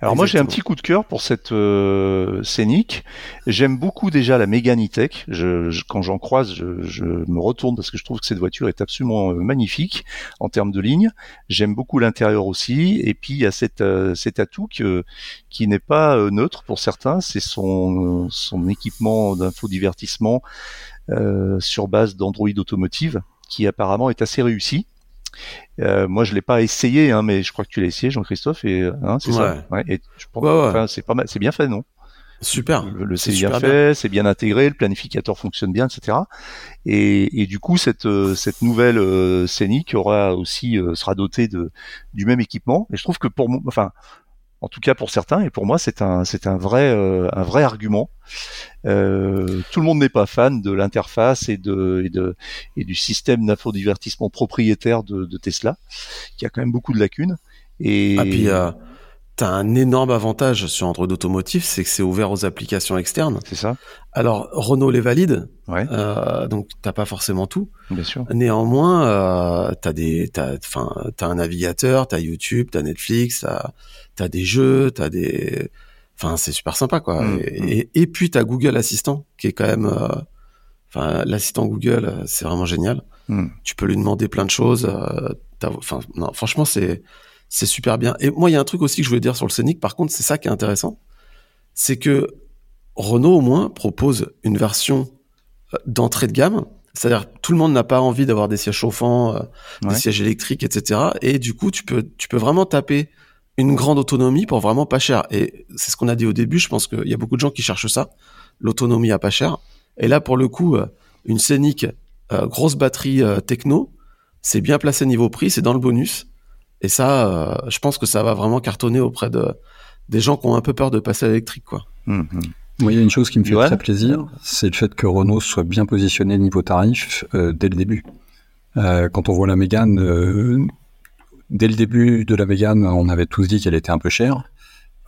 Alors moi j'ai un petit coup de cœur pour cette euh, scénique. J'aime beaucoup déjà la Mégane E-Tech. Je, quand j'en croise, je, me retourne parce que je trouve que cette voiture est absolument euh, magnifique en termes de ligne. J'aime beaucoup l'intérieur aussi. Et puis il y a cet, cet atout qui n'est pas neutre pour certains. C'est son, son équipement d'infodivertissement euh, sur base d'Android Automotive, qui apparemment est assez réussi. Euh, moi, je l'ai pas essayé, hein, mais je crois que tu l'as essayé, Jean-Christophe, et hein, c'est ça. Ouais, et je pense, enfin, c'est pas mal, c'est bien fait, non? Super. Le, c'est bien fait, c'est bien intégré, le planificateur fonctionne bien, etc. Et, et du coup, cette euh, cette nouvelle euh, Scénic aura aussi euh, sera dotée de du même équipement. Et je trouve que pour moi, enfin, en tout cas pour certains, et pour moi, c'est un c'est un vrai un vrai argument. Euh, tout le monde n'est pas fan de l'interface et de, et de et du système d'infodivertissement propriétaire de, de, Tesla, qui a quand même beaucoup de lacunes. Et ah, puis euh, t'as un énorme avantage sur Android Automotive, c'est que c'est ouvert aux applications externes. C'est ça. Alors Renault les valide, ouais. euh, donc t'as pas forcément tout. Bien sûr. Néanmoins, euh, t'as des, t'as, enfin, t'as un navigateur, t'as YouTube, t'as Netflix, t'as, t'as des jeux, t'as des Enfin, c'est super sympa, quoi. Mm, mm. et, et, puis, tu as Google Assistant, qui est quand même... Euh, enfin, l'assistant Google, euh, c'est vraiment génial. Mm. Tu peux lui demander plein de choses. Euh, enfin, non, franchement, c'est c'est super bien. Et moi, il y a un truc aussi que je voulais dire sur le Scénic. Par contre, c'est ça qui est intéressant. C'est que Renault, au moins, propose une version d'entrée de gamme. C'est-à-dire, tout le monde n'a pas envie d'avoir des sièges chauffants, des sièges électriques, etc. Et du coup, tu peux, tu peux vraiment taper une grande autonomie pour vraiment pas cher. Et c'est ce qu'on a dit au début. Je pense qu'il y a beaucoup de gens qui cherchent ça, l'autonomie à pas cher. Et là, pour le coup, euh, une Scénic, euh, grosse batterie euh, techno, c'est bien placé niveau prix, c'est dans le bonus. Et ça, euh, je pense que ça va vraiment cartonner auprès de des gens qui ont un peu peur de passer à l'électrique, quoi. Mmh, il y a une chose qui me fait très plaisir, c'est le fait que Renault soit bien positionné niveau tarif euh, dès le début. Euh, quand on voit la Mégane, euh, dès le début de la Mégane, on avait tous dit qu'elle était un peu chère.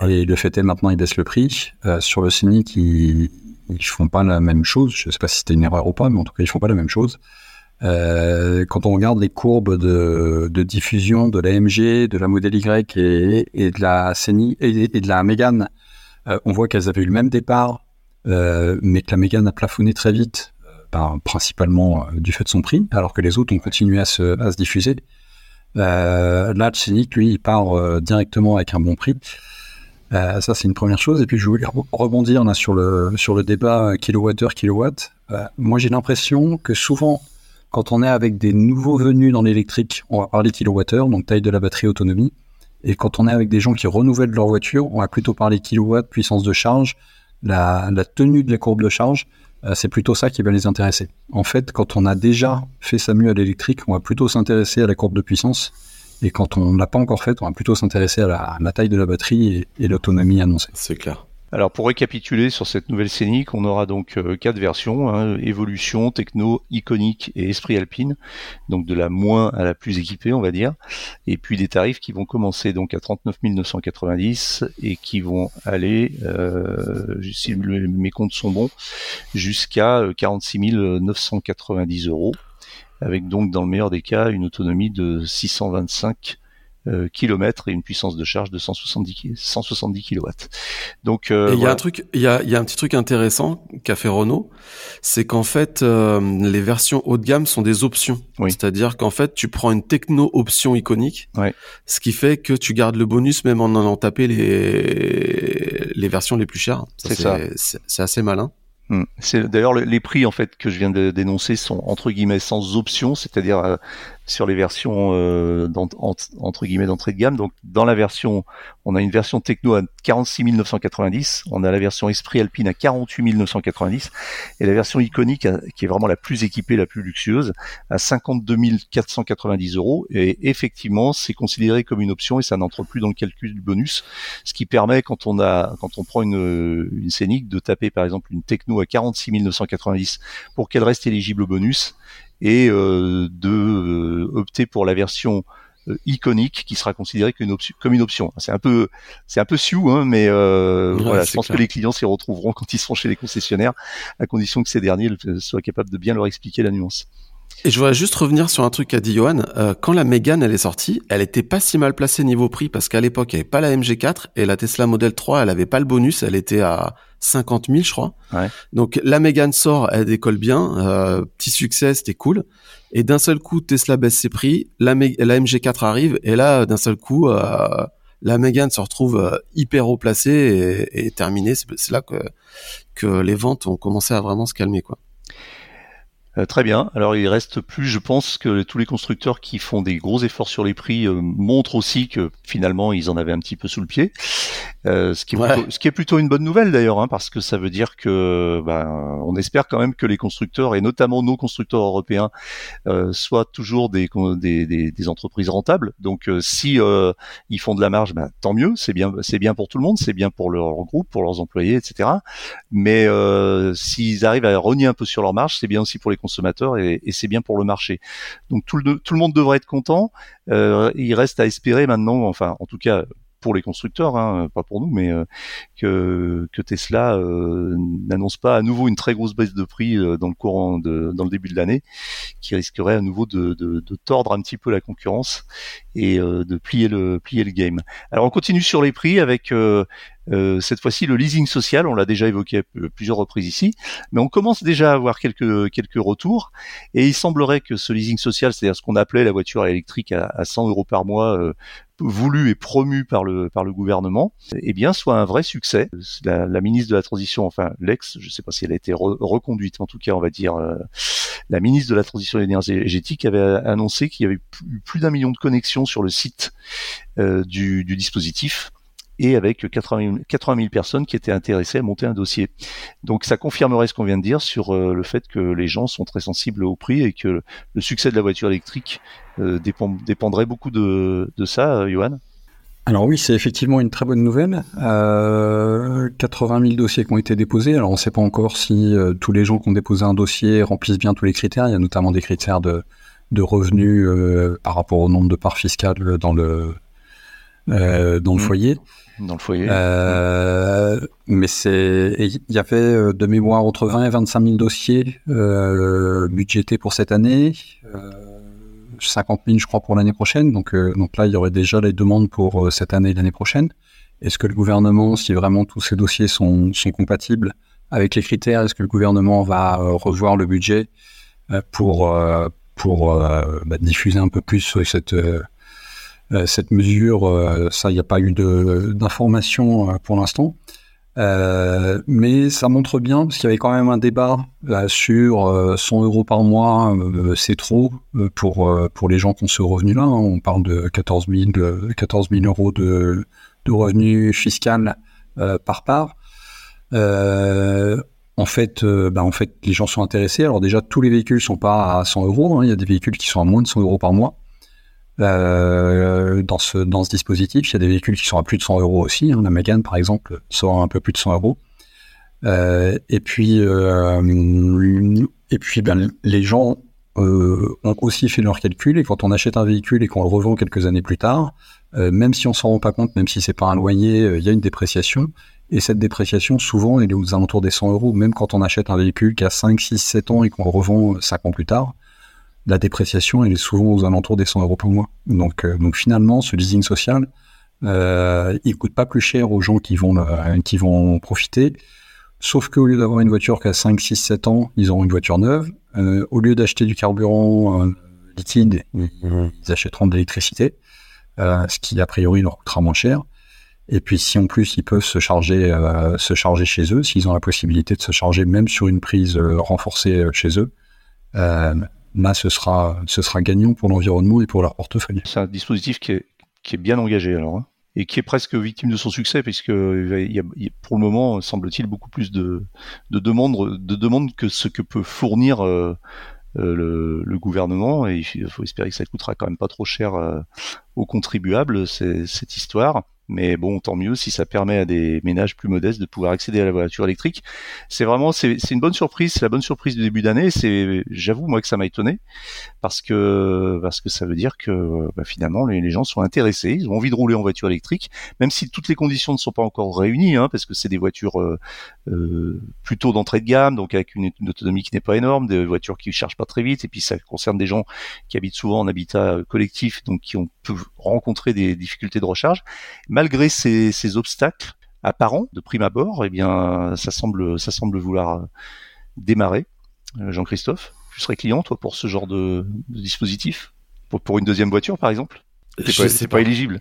Et le fait est maintenant, ils baissent le prix. Euh, sur le Scénic, ils, ils font pas la même chose. Je sais pas si c'était une erreur ou pas, mais en tout cas, ils font pas la même chose. Euh, quand on regarde les courbes de, diffusion de l'AMG, de la Model Y et, de la Scénic et, de la Mégane, euh, on voit qu'elles avaient eu le même départ, mais que la Mégane a plafonné très vite, principalement du fait de son prix, alors que les autres ont continué à se diffuser. Là, le Scénic, lui, il part directement avec un bon prix. Euh, ça, c'est une première chose. Et puis, je voulais rebondir là, sur, le, sur le débat. Euh, moi, j'ai l'impression que souvent, quand on est avec des nouveaux venus dans l'électrique, on va parler kilowattheure, donc taille de la batterie, autonomie. Et quand on est avec des gens qui renouvellent leur voiture, on va plutôt parler kilowatt, puissance de charge, la tenue de la courbe de charge. Euh, c'est plutôt ça qui va les intéresser. En fait, quand on a déjà fait sa mue à l'électrique, on va plutôt s'intéresser à la courbe de puissance. Et quand on ne l'a pas encore fait, on va plutôt s'intéresser à, la, taille de la batterie et l'autonomie annoncée. C'est clair. Alors pour récapituler sur cette nouvelle scénique, on aura donc euh, quatre versions hein, évolution, techno, iconique et esprit alpine, donc de la moins à la plus équipée, on va dire, et puis des tarifs qui vont commencer donc à 39 990 et qui vont aller, euh, si mes comptes sont bons, jusqu'à 46 990 euros, avec donc dans le meilleur des cas une autonomie de 625 euh, kilomètres et une puissance de charge de 170 170 kilowatts. Donc euh, il y a un truc, il y a, y a un petit truc intéressant qu'a fait Renault, c'est qu'en fait euh, les versions haut de gamme sont des options. Oui. C'est-à-dire qu'en fait tu prends une techno option iconique, ouais. ce qui fait que tu gardes le bonus même en allant taper les les versions les plus chères. C'est ça. C'est assez malin. Hmm. C'est d'ailleurs les prix en fait que je viens de dénoncer sont entre guillemets sans option, c'est-à-dire euh, sur les versions euh, entre guillemets d'entrée de gamme. Donc dans la version, on a une version techno à 46 990, on a la version Esprit Alpine à 48 990 et la version iconique qui est vraiment la plus équipée, la plus luxueuse à 52 490 euros. Et effectivement, c'est considéré comme une option et ça n'entre plus dans le calcul du bonus, ce qui permet quand on a quand on prend une une scénique de taper par exemple une techno à 46 990 pour qu'elle reste éligible au bonus et euh, de euh, opter pour la version euh, iconique qui sera considérée comme une option. Comme une option. C'est un peu, c'est un peu sioux, hein, mais euh, ouais, voilà, je pense clair. que les clients s'y retrouveront quand ils seront chez les concessionnaires, à condition que ces derniers soient capables de bien leur expliquer la nuance. Et je voudrais juste revenir sur un truc qu'a dit Johan. Euh, quand la Mégane elle est sortie, elle était pas si mal placée niveau prix parce qu'à l'époque il n'y avait pas la MG4 et la Tesla Model 3 elle avait pas le bonus, elle était à 50 000 je crois. Ouais. Donc la Mégane sort, elle décolle bien, euh, petit succès, c'était cool. Et d'un seul coup Tesla baisse ses prix, la, la MG4 arrive et là d'un seul coup euh, la Mégane se retrouve euh, hyper haut placée et, et terminée. C'est là que que les ventes ont commencé à vraiment se calmer quoi. Euh, très bien. Alors il reste plus, je pense que tous les constructeurs qui font des gros efforts sur les prix euh, montrent aussi que finalement ils en avaient un petit peu sous le pied. Euh, ce, qui est Ouais. plutôt, ce qui est plutôt une bonne nouvelle d'ailleurs, hein, parce que ça veut dire que ben, on espère quand même que les constructeurs et notamment nos constructeurs européens soient toujours des, des, des, des entreprises rentables. Donc si ils font de la marge, ben, tant mieux, c'est bien, c'est bien pour tout le monde, c'est bien pour leur groupe, pour leurs employés, etc. Mais s'ils arrivent à rogner un peu sur leur marge, c'est bien aussi pour les et c'est bien pour le marché. Donc tout le, tout le monde devrait être content. Euh, il reste à espérer maintenant, enfin en tout cas pour les constructeurs, hein, pas pour nous, mais euh, que, que Tesla euh, n'annonce pas à nouveau une très grosse baisse de prix euh, dans le courant de, dans le début de l'année, qui risquerait à nouveau de, de, de tordre un petit peu la concurrence et euh, de plier le plier le game. Alors on continue sur les prix avec euh, euh, cette fois-ci le leasing social, on l'a déjà évoqué plusieurs reprises ici, mais on commence déjà à avoir quelques quelques retours. Et il semblerait que ce leasing social, c'est-à-dire ce qu'on appelait la voiture électrique à, à 100 euros par mois, voulu et promu par le par le gouvernement, eh bien soit un vrai succès. La, ministre de la transition, enfin l'ex, je ne sais pas si elle a été re- reconduite, en tout cas on va dire euh, la ministre de la transition énergétique avait annoncé qu'il y avait plus d'un million de connexions sur le site euh, du dispositif et avec 80 000, personnes qui étaient intéressées à monter un dossier. Donc ça confirmerait ce qu'on vient de dire sur euh, le fait que les gens sont très sensibles au prix et que le succès de la voiture électrique euh, dépendrait beaucoup de, ça, euh, Johan? Alors oui, c'est effectivement une très bonne nouvelle. 80 000 dossiers qui ont été déposés. Alors on ne sait pas encore si tous les gens qui ont déposé un dossier remplissent bien tous les critères. Il y a notamment des critères de, de revenus par rapport au nombre de parts fiscales dans le euh, dans le mmh. foyer. Dans le foyer. Euh, mais c'est, il y avait euh, de mémoire entre 20 et 25 000 dossiers euh, budgétés pour cette année. 50 000, je crois, pour l'année prochaine. Donc, donc là, il y aurait déjà les demandes pour cette année et l'année prochaine. Est-ce que le gouvernement, si vraiment tous ces dossiers sont, sont compatibles avec les critères, est-ce que le gouvernement va revoir le budget pour, pour bah, diffuser un peu plus cette, cette mesure, euh, ça, il n'y a pas eu d'informations euh, pour l'instant. Euh, mais ça montre bien, parce qu'il y avait quand même un débat sur 100 euros par mois, c'est trop pour, pour les gens qui ont ce revenu-là. Hein. On parle de 14 000, 14 000 euros de, de revenus fiscal par part. en fait, bah, en fait, les gens sont intéressés. Alors déjà, tous les véhicules sont pas à 100 euros. Hein. Il y a des véhicules qui sont à moins de 100 euros par mois. Euh, dans ce dans ce dispositif. Il y a des véhicules qui sont à plus de 100 euros aussi. Hein. La Mégane, par exemple, sera un peu plus de 100 euros. Euh, et puis euh, et puis ben, les gens euh, ont aussi fait leurs calculs et quand on achète un véhicule et qu'on le revend quelques années plus tard, euh, même si on s'en rend pas compte, même si c'est pas un loyer, il y a une dépréciation. Et cette dépréciation, souvent, elle est aux alentours des 100 euros, même quand on achète un véhicule qui a 5, 6, 7 ans et qu'on le revend 5 ans plus tard la dépréciation, elle est souvent aux alentours des 100 euros par mois. Donc, euh, donc finalement, ce leasing social, euh, il coûte pas plus cher aux gens qui vont, euh, profiter. Sauf qu'au lieu d'avoir une voiture qui a 5, 6, 7 ans, ils auront une voiture neuve. Euh, au lieu d'acheter du carburant liquide, ils achèteront de l'électricité, ce qui a priori leur coûtera moins cher. Et puis si en plus ils peuvent se charger chez eux, s'ils ont la possibilité de se charger même sur une prise renforcée chez eux, là, ce sera, ce sera gagnant pour l'environnement et pour leur portefeuille. C'est un dispositif qui est, qui est bien engagé alors. Hein, et qui est presque victime de son succès, puisque il y a, pour le moment, semble-t-il, beaucoup plus de, de, demandes, de demandes que ce que peut fournir euh, euh, le, gouvernement. Et il faut espérer que ça coûtera quand même pas trop cher euh, aux contribuables, cette histoire. Mais bon, tant mieux si ça permet à des ménages plus modestes de pouvoir accéder à la voiture électrique. C'est vraiment, c'est une bonne surprise, c'est la bonne surprise du début d'année. C'est, j'avoue moi que ça m'a étonné parce que parce que ça veut dire que bah, finalement les, gens sont intéressés, ils ont envie de rouler en voiture électrique, même si toutes les conditions ne sont pas encore réunies, hein, parce que c'est des voitures euh, euh plutôt d'entrée de gamme, donc avec une, autonomie qui n'est pas énorme, des voitures qui ne chargent pas très vite, et puis ça concerne des gens qui habitent souvent en habitat collectif, donc qui ont rencontrer des difficultés de recharge malgré ces, obstacles apparents de prime abord, eh bien, ça semble, ça semble vouloir euh, démarrer. Euh, Jean-Christophe, tu serais client, toi, pour ce genre de, dispositif? Pour, une deuxième voiture, par exemple? C'est pas, pas, éligible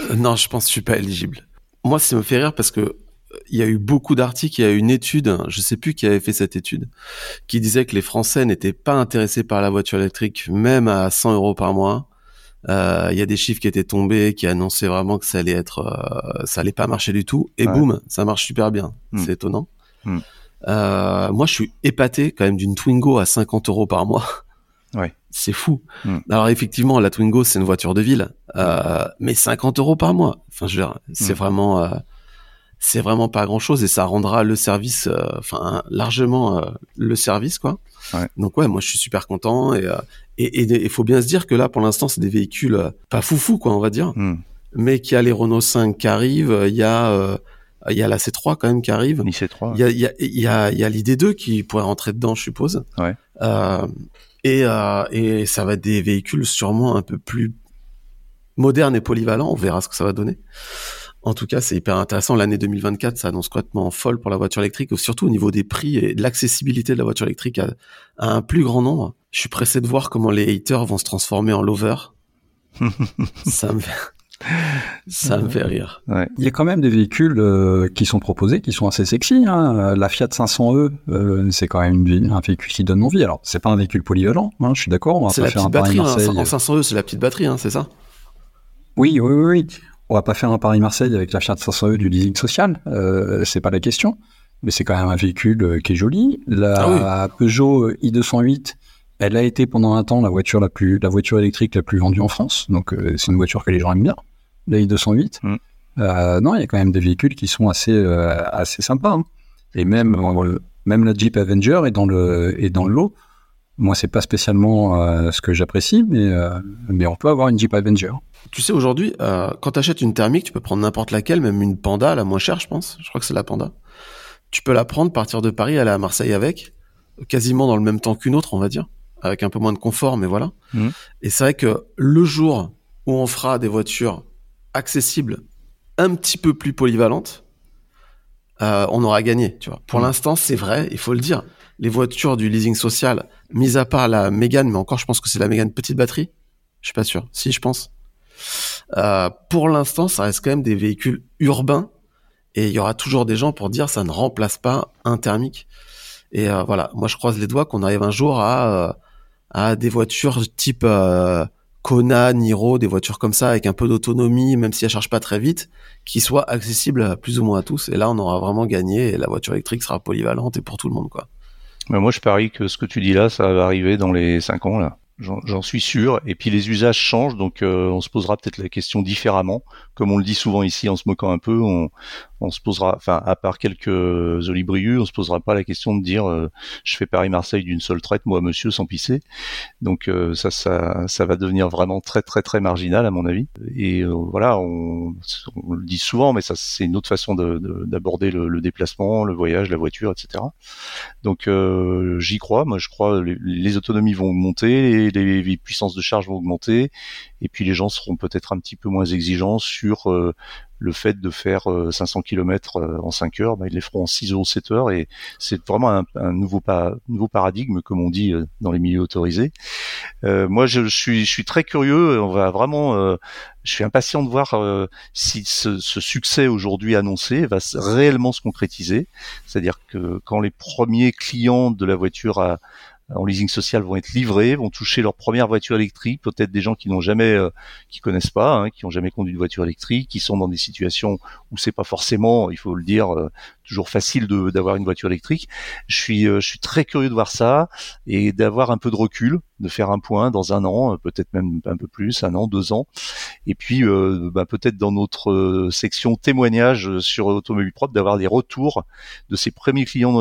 euh, Non, je pense que je suis pas éligible. Moi, ça me fait rire parce que il y a eu beaucoup d'articles, il y a eu une étude, je sais plus qui avait fait cette étude, qui disait que les Français n'étaient pas intéressés par la voiture électrique, même à 100 euros par mois. Euh, il y a des chiffres qui étaient tombés, qui annonçaient vraiment que ça allait être, euh, ça allait pas marcher du tout. Et boum, ça marche super bien. Hmm. C'est étonnant. Hmm. Euh, moi, je suis épaté quand même d'une Twingo à 50 euros par mois. Ouais. C'est fou. Hmm. Alors effectivement, la Twingo, c'est une voiture de ville, mais 50 euros par mois. Enfin, je veux dire, c'est vraiment, c'est vraiment pas grand chose et ça rendra le service, enfin, largement le service, quoi. Ouais. Donc ouais, moi je suis super content et et il faut bien se dire que là, pour l'instant, c'est des véhicules euh, pas foufou, quoi, on va dire. Hmm. Mais qu'il y a les Renault 5 qui arrivent, il y a euh, il y a la C3 quand même qui arrive. C3. Il y a il y a il y a, y a l'ID2 qui pourrait rentrer dedans, je suppose. Ouais. Euh, et euh, et ça va être des véhicules sûrement un peu plus modernes et polyvalents. On verra ce que ça va donner. En tout cas, c'est hyper intéressant. L'année 2024, ça annonce complètement folle pour la voiture électrique, surtout au niveau des prix et de l'accessibilité de la voiture électrique à, un plus grand nombre. Je suis pressé de voir comment les haters vont se transformer en lovers. ça me fait... Ça me fait rire. Il y a quand même des véhicules euh, qui sont proposés, qui sont assez sexy. Hein. La Fiat 500e, euh, c'est quand même un véhicule qui donne envie. Alors, c'est pas un véhicule polyvalent, hein, je suis d'accord. C'est la petite batterie. Hein, en 500e, c'est la petite batterie, hein, c'est ça? Oui, oui, oui. on va pas faire un Paris-Marseille avec la Fiat 500e du leasing social, euh, c'est pas la question, mais c'est quand même un véhicule euh, qui est joli. La Ah Peugeot i208, elle a été pendant un temps la voiture la plus, la voiture électrique la plus vendue en France, donc euh, c'est une voiture que les gens aiment bien. La i208. Mm. Euh, non, il y a quand même des véhicules qui sont assez, euh, assez sympas. hein. Et même, euh, même la Jeep Avenger est dans le, est dans le lot. Moi, c'est pas spécialement euh, ce que j'apprécie, mais, euh, mais on peut avoir une Jeep Avenger. Tu sais, aujourd'hui, euh, quand tu achètes une thermique, tu peux prendre n'importe laquelle, même une Panda, la moins chère, je pense. Je crois que c'est la Panda. Tu peux la prendre, partir de Paris, aller à Marseille avec, quasiment dans le même temps qu'une autre, on va dire, avec un peu moins de confort, mais voilà. Mhm. Et c'est vrai que le jour où on fera des voitures accessibles, un petit peu plus polyvalentes, euh, on aura gagné, tu vois. Pour Mhm. l'instant, c'est vrai, il faut le dire. Les voitures du leasing social, mis à part la Mégane, mais encore, je pense que c'est la Mégane petite batterie. Je suis pas sûr. Si, je pense. Euh, pour l'instant, ça reste quand même des véhicules urbains et il y aura toujours des gens pour dire ça ne remplace pas un thermique. Et euh, voilà, moi je croise les doigts qu'on arrive un jour à à des voitures type euh, Kona, Niro, des voitures comme ça avec un peu d'autonomie, même si elles chargent pas très vite, qui soient accessibles plus ou moins à tous. Et là, on aura vraiment gagné et la voiture électrique sera polyvalente et pour tout le monde, quoi. Mais moi, je parie que ce que tu dis là, ça va arriver dans les 5 ans, là. J'en suis sûr. Et puis les usages changent, donc euh, on se posera peut-être la question différemment. Comme on le dit souvent ici, en se moquant un peu, on se posera, enfin, à part quelques olibrius, on se posera pas la question de dire, euh, je fais Paris-Marseille d'une seule traite, moi, monsieur, sans pisser. Donc euh, ça, ça, ça va devenir vraiment très, très, très marginal à mon avis. Et euh, voilà, on, on le dit souvent, mais ça, c'est une autre façon de- de- d'aborder le, déplacement, le voyage, la voiture, etc. Donc j'y crois. Moi, je crois les, les autonomies vont augmenter, les, les puissances de charge vont augmenter, et puis les gens seront peut-être un petit peu moins exigeants sur le fait de faire euh, 500 km en 5 heures. Bah, ils les feront en 6 ou 7 heures, et c'est vraiment un, un nouveau, pa- nouveau paradigme, comme on dit euh, dans les milieux autorisés. Euh, moi, je, suis, je suis très curieux. On va vraiment, euh, je suis impatient de voir euh, si ce, ce succès aujourd'hui annoncé va réellement se concrétiser. C'est-à-dire que quand les premiers clients de la voiture à, en leasing social vont être livrés, vont toucher leur première voiture électrique, peut-être des gens qui n'ont jamais, euh, qui connaissent pas, hein, qui ont jamais conduit de voiture électrique, qui sont dans des situations où c'est pas forcément, il faut le dire, euh, toujours facile d'avoir une voiture électrique. Je suis, euh, je suis très curieux de voir ça et d'avoir un peu de recul, de faire un point dans un an, euh, peut-être même un peu plus, un an, deux ans, et puis euh, bah, peut-être dans notre section témoignages sur Automobile Propre d'avoir des retours de ces premiers clients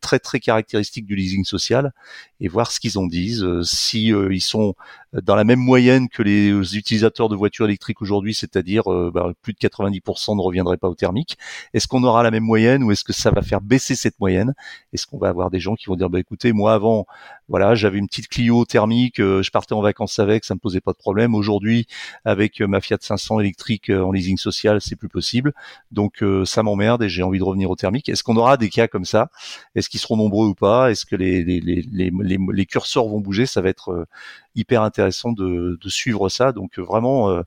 très très caractéristiques du leasing social et voir ce qu'ils en disent, si ils sont dans la même moyenne que les utilisateurs de voitures électriques aujourd'hui, c'est-à-dire bah, plus de 90% ne reviendraient pas au thermique. Est-ce qu'on aura la même moyenne ou est-ce que ça va faire baisser cette moyenne? Est-ce qu'on va avoir des gens qui vont dire bah écoutez, moi avant, voilà, j'avais une petite Clio thermique, euh, je partais en vacances avec, ça me posait pas de problème. Aujourd'hui, avec euh, ma Fiat 500 électrique euh, en leasing social, c'est plus possible. Donc ça m'emmerde et j'ai envie de revenir au thermique. Est-ce qu'on aura des cas comme ça? Est-ce qu'ils seront nombreux ou pas? Est-ce que les, curseurs vont bouger? Ça va être hyper intéressant de, de suivre ça. Donc vraiment,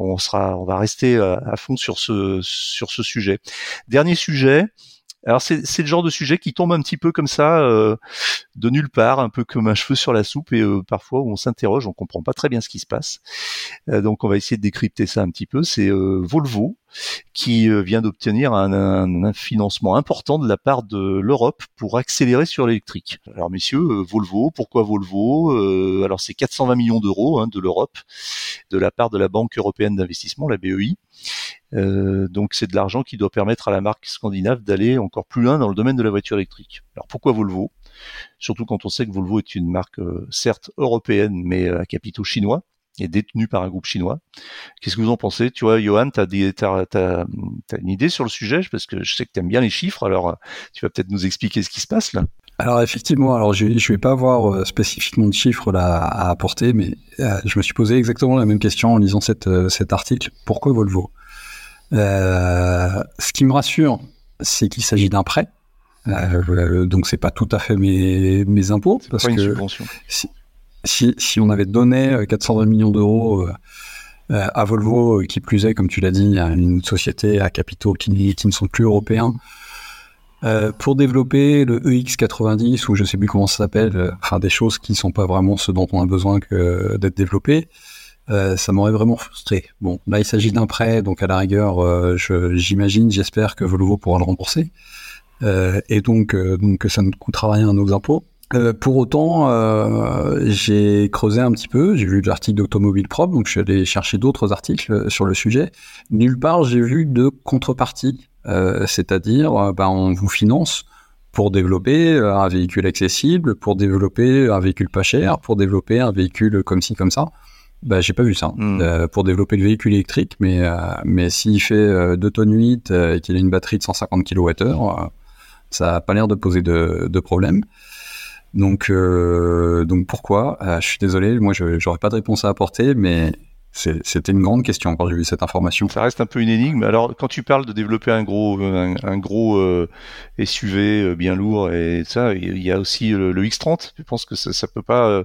on sera, on va rester euh, à fond sur ce sur ce sujet. Dernier sujet. Alors c'est c'est le genre de sujet qui tombe un petit peu comme ça euh, de nulle part, un peu comme un cheveu sur la soupe et euh, parfois on s'interroge, on comprend pas très bien ce qui se passe. Donc on va essayer de décrypter ça un petit peu. C'est Volvo qui euh, vient d'obtenir un, financement important de la part de l'Europe pour accélérer sur l'électrique. Alors messieurs, euh, Volvo, pourquoi Volvo? Euh, Alors c'est 420 millions d'euros hein, de l'Europe, de la part de la Banque européenne d'investissement, la BEI. Donc c'est de l'argent qui doit permettre à la marque scandinave d'aller encore plus loin dans le domaine de la voiture électrique. Alors pourquoi Volvo? Surtout quand on sait que Volvo est une marque certes européenne mais à capitaux chinois et détenue par un groupe chinois. Qu'est-ce que vous en pensez? Tu vois, Johan, tu as, une idée sur le sujet? Parce que je sais que tu aimes bien les chiffres, alors euh, tu vas peut-être nous expliquer ce qui se passe là. Alors effectivement, alors je, je vais pas avoir euh, spécifiquement de chiffres là à apporter, mais euh, je me suis posé exactement la même question en lisant cette, cet article. Pourquoi Volvo? Euh, Ce qui me rassure, c'est qu'il s'agit d'un prêt. Euh, donc c'est pas tout à fait mes, mes impôts parce pas une que subvention. si, si, on avait donné 420 millions d'euros euh, euh, à Volvo, euh, qui plus est, comme tu l'as dit, à une société à capitaux qui, ne sont plus européens, euh, pour développer le EX90 ou je sais plus comment ça s'appelle, euh, enfin des choses qui sont pas vraiment ce dont on a besoin que d'être développées. euh, ça m'aurait vraiment frustré. Bon, là, il s'agit d'un prêt, donc à la rigueur, euh, j'imagine, j'espère que Volvo pourra le rembourser. Euh, et donc, donc ça ne coûtera rien à nos impôts. Pour autant, j'ai creusé un petit peu, j'ai vu l'article d'Automobile Propre, donc je suis allé chercher d'autres articles sur le sujet. Nulle part, j'ai vu de contrepartie, c'est-à-dire, ben, on vous finance pour développer un véhicule accessible, pour développer un véhicule pas cher, pour développer un véhicule comme ci, comme ça. Bah, j'ai pas vu ça. Euh, pour développer le véhicule électrique, mais, euh, mais s'il fait euh, 2 tonnes 8 euh, et qu'il a une batterie de 150 kWh, ça a pas l'air de poser de, de problème. Donc, donc pourquoi? Je suis désolé, moi je j'aurais pas de réponse à apporter, mais c'était une grande question quand j'ai vu cette information. Ça reste un peu une énigme. Alors, quand tu parles de développer un gros, un, gros euh, SUV bien lourd et ça, il y a aussi le, X30. Je pense que ça, ça peut pas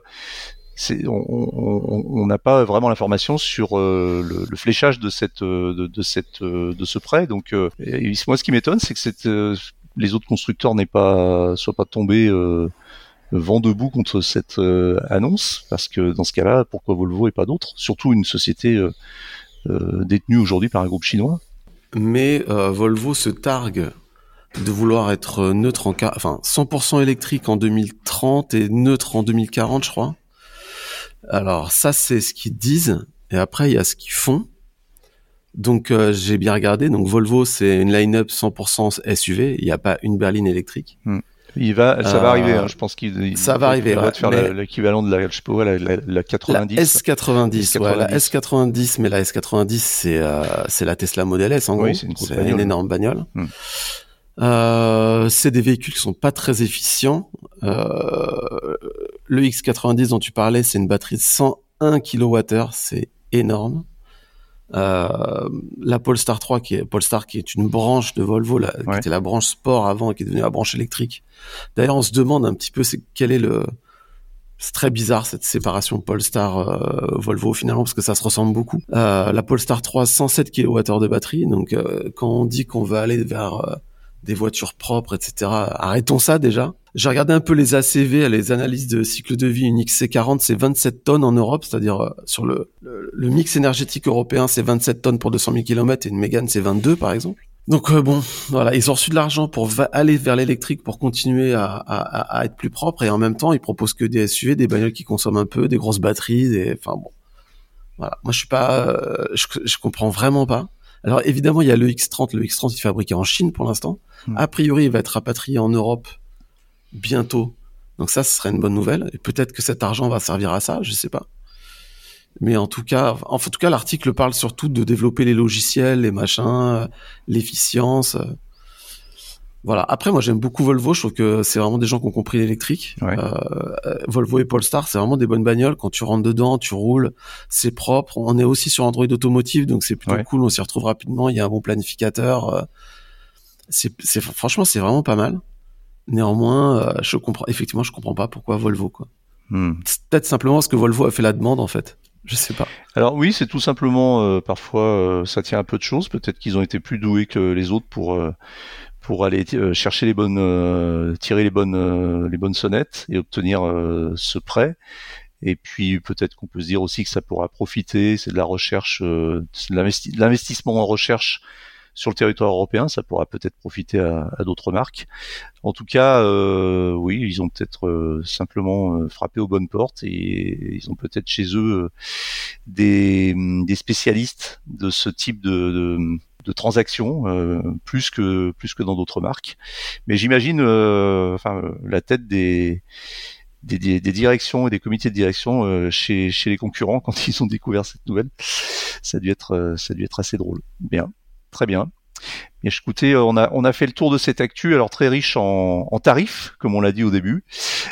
on n'a pas vraiment l'information sur euh, le, fléchage de cette euh, de, cette euh, de ce prêt. Donc moi ce qui m'étonne c'est que les autres constructeurs n'aient pas soient pas tombés vent debout contre cette annonce parce que dans ce cas-là pourquoi Volvo et pas d'autres? Surtout une société détenue aujourd'hui par un groupe chinois. Mais Volvo se targue de vouloir être neutre en enfin 100% électrique en 2030 et neutre en 2040 je crois. Alors ça, c'est ce qu'ils disent. Et après, il y a ce qu'ils font. Donc euh, j'ai bien regardé. Donc Volvo, c'est une line-up 100% SUV. Il n'y a pas une berline électrique. Hmm. Il va, ça va arriver. Hein. Je pense qu'il ça va arriver. va faire l'équivalent de la, je la, la, 90. La S90, Ouais, la S90, mais la S90 c'est euh, c'est la Tesla Model S en gros. c'est une, une, énorme bagnole. Hmm. Euh, c'est des véhicules qui sont pas très efficients. Euh, le X90 dont tu parlais, c'est une batterie de 101 kWh, c'est énorme. Euh, la Polestar 3 qui est Polestar qui est une branche de Volvo qui était la branche sport avant et qui est devenue la branche électrique. D'ailleurs, on se demande un petit peu c'est quel est le c'est très bizarre cette séparation Polestar euh, Volvo finalement parce que ça se ressemble beaucoup. Euh, la Polestar 3 107 kWh de batterie donc euh, quand on dit qu'on va aller vers des voitures propres, etc. Arrêtons ça déjà. J'ai regardé un peu les ACV, les analyses de cycle de vie. Une XC40, c'est 27 tonnes en Europe, c'est-à-dire euh, sur le, le, mix énergétique européen, c'est 27 tonnes pour 200 000 km et une Mégane, c'est 22 par exemple. Donc euh, bon, voilà, ils ont reçu de l'argent pour aller vers l'électrique, pour continuer à, à, à, être plus propre, et en même temps, ils proposent que des SUV, des bagnoles qui consomment un peu, des grosses batteries, des... enfin bon, voilà. Moi, je suis pas, euh, je, je comprends vraiment pas. Alors évidemment, il y a le X30. Le X30 il est fabriqué en Chine pour l'instant. Hmm. A priori, il va être rapatrié en Europe bientôt. Donc ça, ce serait une bonne nouvelle. Et peut-être que cet argent va servir à ça, je sais pas. Mais en tout cas, en tout cas, l'article parle surtout de développer les logiciels, les machins, l'efficience. Voilà. Après, moi, j'aime beaucoup Volvo. Je trouve que c'est vraiment des gens qui ont compris l'électrique. Euh, Volvo et Polestar, c'est vraiment des bonnes bagnoles. Quand tu rentres dedans, tu roules, c'est propre. On est aussi sur Android Automotive, donc c'est plutôt cool. On s'y retrouve rapidement. Il y a un bon planificateur. Euh, c'est, franchement, c'est vraiment pas mal. Néanmoins, euh, je comprends. Effectivement, je comprends pas pourquoi Volvo, quoi. Hmm. peut-être simplement parce que Volvo a fait la demande, en fait. Je sais pas. Alors oui, c'est tout simplement parfois ça tient un peu de choses. Peut-être qu'ils ont été plus doués que les autres pour pour aller euh, chercher les bonnes, euh, tirer les bonnes, euh, les bonnes sonnettes et obtenir ce prêt. Et puis peut-être qu'on peut se dire aussi que ça pourra profiter, c'est de la recherche, c'est de l'investissement en recherche sur le territoire européen, ça pourra peut-être profiter à, d'autres marques. En tout cas, oui, ils ont peut-être simplement frappé aux bonnes portes et ils ont peut-être chez eux des, des, spécialistes de ce type de, de transactions euh, plus que plus que dans d'autres marques. Mais j'imagine, euh, enfin, la tête des des, des, directions et des comités de direction euh, chez, chez les concurrents quand ils ont découvert cette nouvelle. Ça a dû être, ça a dû être assez drôle. Bien, très bien. Bien, écoutez, on a, on a fait le tour de cette actu, alors très riche en, tarifs, comme on l'a dit au début.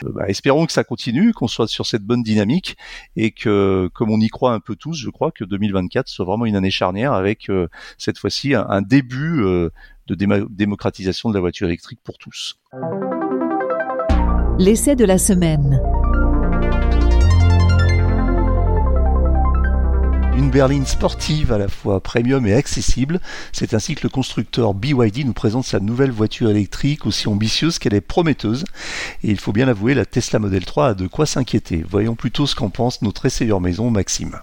Euh, bah, espérons que ça continue, qu'on soit sur cette bonne dynamique et que, comme on y croit un peu tous, je crois que 2024 soit vraiment une année charnière avec euh, cette fois-ci un, début euh, de démocratisation de la voiture électrique pour tous. L'essai de la semaine. Une berline sportive à la fois premium et accessible, c'est ainsi que le constructeur BYD nous présente sa nouvelle voiture électrique aussi ambitieuse qu'elle est prometteuse. Et il faut bien l'avouer, la Tesla Model 3 a de quoi s'inquiéter. Voyons plutôt ce qu'en pense notre essayeur maison Maxime.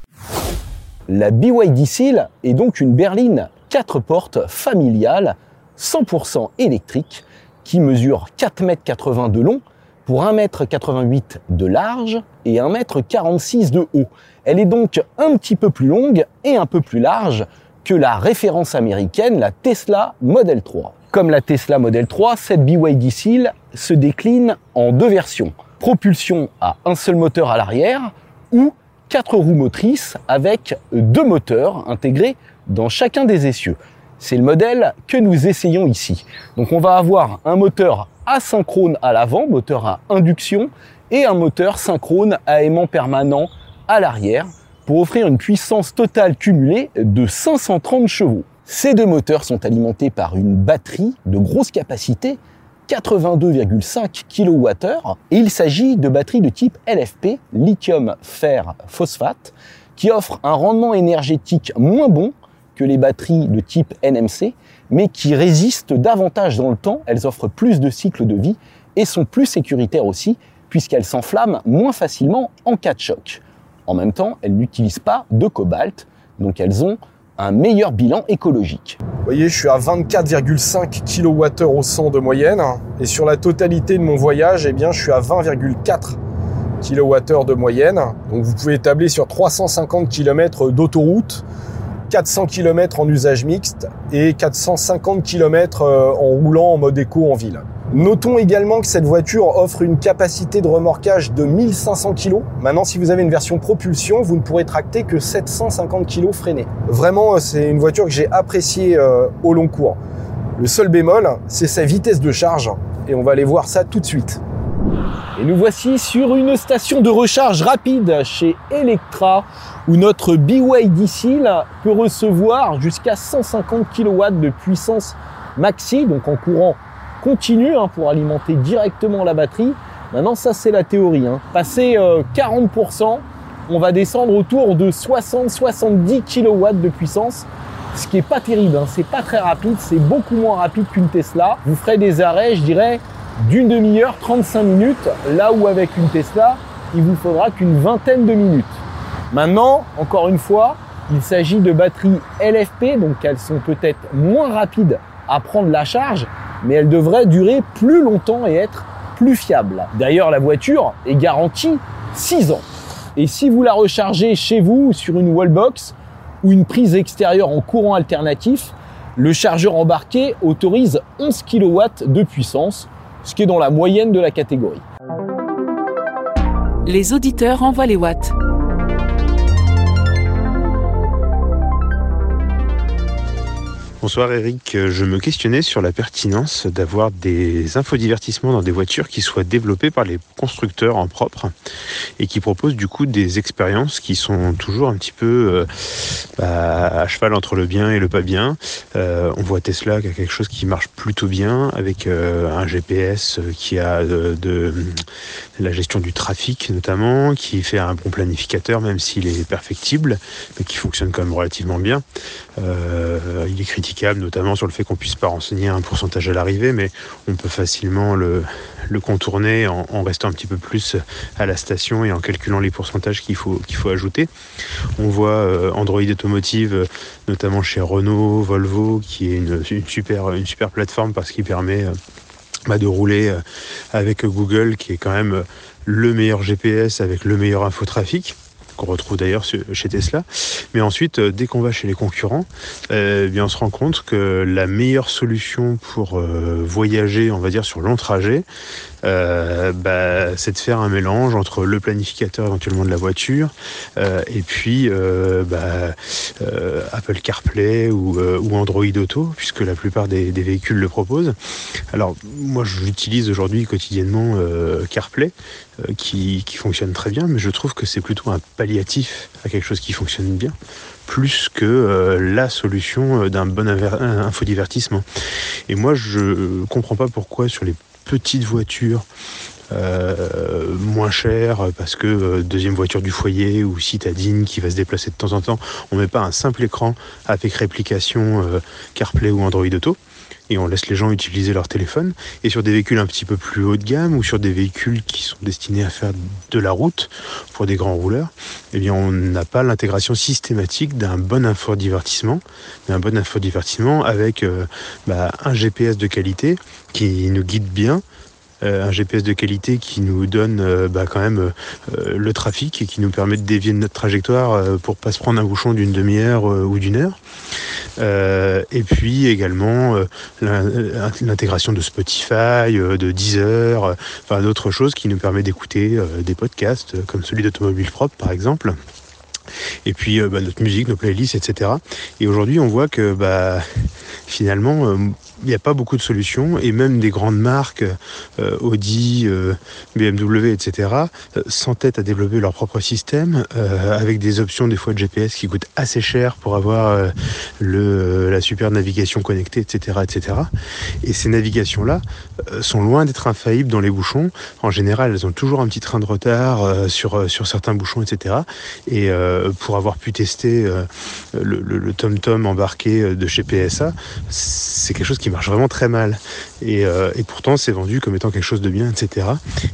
La BYD Seal est donc une berline 4 portes familiale 100% électrique qui mesure 4,80 m de long pour 1,88 m de large et 1,46 m de haut. Elle est donc un petit peu plus longue et un peu plus large que la référence américaine, la Tesla Model 3. Comme la Tesla Model 3, cette BYD Seal se décline en deux versions. Propulsion à un seul moteur à l'arrière ou quatre roues motrices avec deux moteurs intégrés dans chacun des essieux. C'est le modèle que nous essayons ici. Donc on va avoir un moteur asynchrone à l'avant, moteur à induction, et un moteur synchrone à aimant permanent à l'arrière pour offrir une puissance totale cumulée de 530 chevaux. Ces deux moteurs sont alimentés par une batterie de grosse capacité, 82,5 kWh, et il s'agit de batteries de type LFP, lithium fer phosphate, qui offrent un rendement énergétique moins bon les batteries de type NMC, mais qui résistent davantage dans le temps, elles offrent plus de cycles de vie et sont plus sécuritaires aussi, puisqu'elles s'enflamment moins facilement en cas de choc. En même temps, elles n'utilisent pas de cobalt, donc elles ont un meilleur bilan écologique. Vous voyez, je suis à 24,5 kWh au 100 de moyenne, et sur la totalité de mon voyage, eh bien, je suis à 20,4 kWh de moyenne. Donc vous pouvez tabler sur 350 km d'autoroute, 400 km en usage mixte et 450 km euh, en roulant en mode éco en ville. Notons également que cette voiture offre une capacité de remorquage de 1500 kg. Maintenant, si vous avez une version propulsion, vous ne pourrez tracter que 750 kg freinés. Vraiment, euh, c'est une voiture que j'ai appréciée euh, au long cours. Le seul bémol, c'est sa vitesse de charge. Et on va aller voir ça tout de suite. Et nous voici sur une station de recharge rapide chez Electra où notre BYD Seal peut recevoir jusqu'à 150 kW de puissance maxi, donc en courant continu hein, pour alimenter directement la batterie. Maintenant ça c'est la théorie. Hein. Passer 40%, euh, on va descendre autour de 60-70 kW de puissance ce qui est pas terrible, hein. c'est pas très rapide, c'est beaucoup moins rapide qu'une Tesla. Vous ferez des arrêts, je dirais, d'une demi-heure, 35 minutes, là où avec une Tesla, il vous faudra qu'une vingtaine de minutes. Maintenant, encore une fois, il s'agit de batteries LFP, donc elles sont peut-être moins rapides à prendre la charge, mais elles devraient durer plus longtemps et être plus fiables. D'ailleurs, la voiture est garantie 6 ans. Et si vous la rechargez chez vous sur une wallbox ou une prise extérieure en courant alternatif, le chargeur embarqué autorise 11 kW de puissance, ce qui est dans la moyenne de la catégorie. Les auditeurs envoient les watts. Bonsoir Eric, je me questionnais sur la pertinence d'avoir des infodivertissements dans des voitures qui soient développées par les constructeurs en propre et qui proposent du coup des expériences qui sont toujours un petit peu euh, bah, à cheval entre le bien et le pas bien. Euh, on voit Tesla qui a quelque chose qui marche plutôt bien avec euh, un GPS qui a de, la gestion du trafic notamment, qui fait un bon planificateur même s'il est perfectible, mais qui fonctionne quand même relativement bien. il est critiqué notamment sur le fait qu'on puisse pas renseigner un pourcentage à l'arrivée, mais on peut facilement le, contourner en, restant un petit peu plus à la station et en calculant les pourcentages qu'il faut, qu'il faut ajouter. On voit euh, Android Automotive, notamment chez Renault, Volvo, qui est une, super, une super plateforme parce qu'il permet euh, bah, de rouler euh, avec Google, qui est quand même le meilleur GPS avec le meilleur infotrafic qu'on retrouve d'ailleurs chez Tesla. Mais ensuite, euh, dès qu'on va chez les concurrents, euh, eh bien on se rend compte que la meilleure solution pour euh, voyager, on va dire, sur long trajet, euh, bah, c'est de faire un mélange entre le planificateur éventuellement de la voiture euh, et puis euh, bah, Apple CarPlay ou, Android Auto, puisque la plupart des, véhicules le proposent. Alors moi j'utilise aujourd'hui quotidiennement CarPlay qui, qui fonctionne très bien, mais je trouve que c'est plutôt un palliatif à quelque chose qui fonctionne bien plus que la solution d'un bon infodivertissement. Et moi, je comprends pas pourquoi sur les petite voiture euh, moins chère parce que euh, deuxième voiture du foyer ou citadine qui va se déplacer de temps en temps, on met pas un simple écran avec réplication euh, CarPlay ou Android Auto et on laisse les gens utiliser leur téléphone. Et sur des véhicules un petit peu plus haut de gamme ou sur des véhicules qui sont destinés à faire de la route pour des grands rouleurs, eh bien on n'a pas l'intégration systématique d'un bon infodivertissement, d'un bon infodivertissement avec euh, bah, un GPS de qualité qui nous guide bien, un GPS de qualité qui nous donne euh, bah, quand même euh, le trafic et qui nous permet de dévier de notre trajectoire pour pas se prendre un bouchon d'une demi-heure ou d'une heure. et puis également l'intégration de Spotify, de Deezer, enfin d'autres choses qui nous permet d'écouter des podcasts comme celui d'Automobile Propre par exemple et puis bah, notre musique, nos playlists, etc. Et aujourd'hui, on voit que bah, finalement, il n'y a pas beaucoup de solutions et même des grandes marques, euh, Audi, euh, BMW, etc., euh, s'entêtent à développer leur propre système avec des options des fois de GPS qui coûtent assez cher pour avoir la super navigation connectée, etc., etc. Et ces navigations-là sont loin d'être infaillibles dans les bouchons. En général, elles ont toujours un petit train de retard sur, certains bouchons, etc. Et pour avoir pu tester le, TomTom embarqué de chez PSA, c'est quelque chose qui marche vraiment très mal. Euh, et, pourtant, c'est vendu comme étant quelque chose de bien, etc.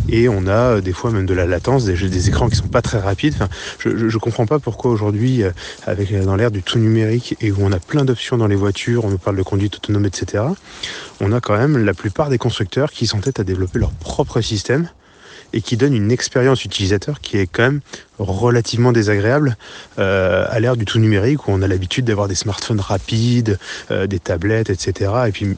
Et on a euh, des fois même de la latence, des, écrans qui sont pas très rapides. Enfin, je, ne comprends pas pourquoi aujourd'hui, euh, avec dans l'ère du tout numérique et où on a plein d'options dans les voitures, on nous parle de conduite autonome, etc. On a quand même la plupart des constructeurs qui s'entêtent à développer leur propre système et qui donne une expérience utilisateur qui est quand même relativement désagréable euh, à l'ère du tout numérique où on a l'habitude d'avoir des smartphones rapides, euh, des tablettes, etc. Et puis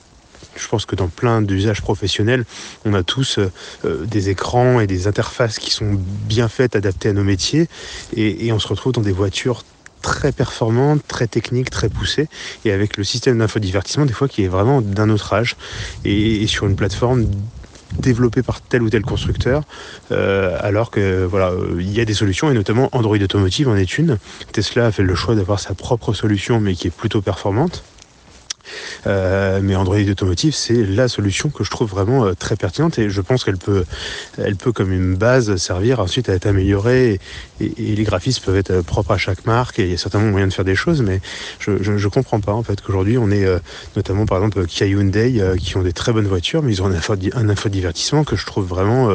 je pense que dans plein d'usages professionnels, on a tous euh, des écrans et des interfaces qui sont bien faites, adaptées à nos métiers, et, on se retrouve dans des voitures très performantes, très techniques, très poussées, et avec le système d'infodivertissement des fois qui est vraiment d'un autre âge, et sur une plateforme développé par tel ou tel constructeur, euh, alors que voilà, euh, il y a des solutions et notamment Android Automotive en est une. Tesla a fait le choix d'avoir sa propre solution, mais qui est plutôt performante. Euh, mais Android Automotive, c'est la solution que je trouve vraiment euh, très pertinente et je pense qu'elle peut, elle peut comme une base servir ensuite à être améliorée et, les graphismes peuvent être propres à chaque marque et il y a certainement moyen de faire des choses, mais je, je, comprends pas en fait qu'aujourd'hui on est euh, notamment par exemple Kia Hyundai qui ont des très bonnes voitures, mais ils ont un, info, un infodivertissement que je trouve vraiment.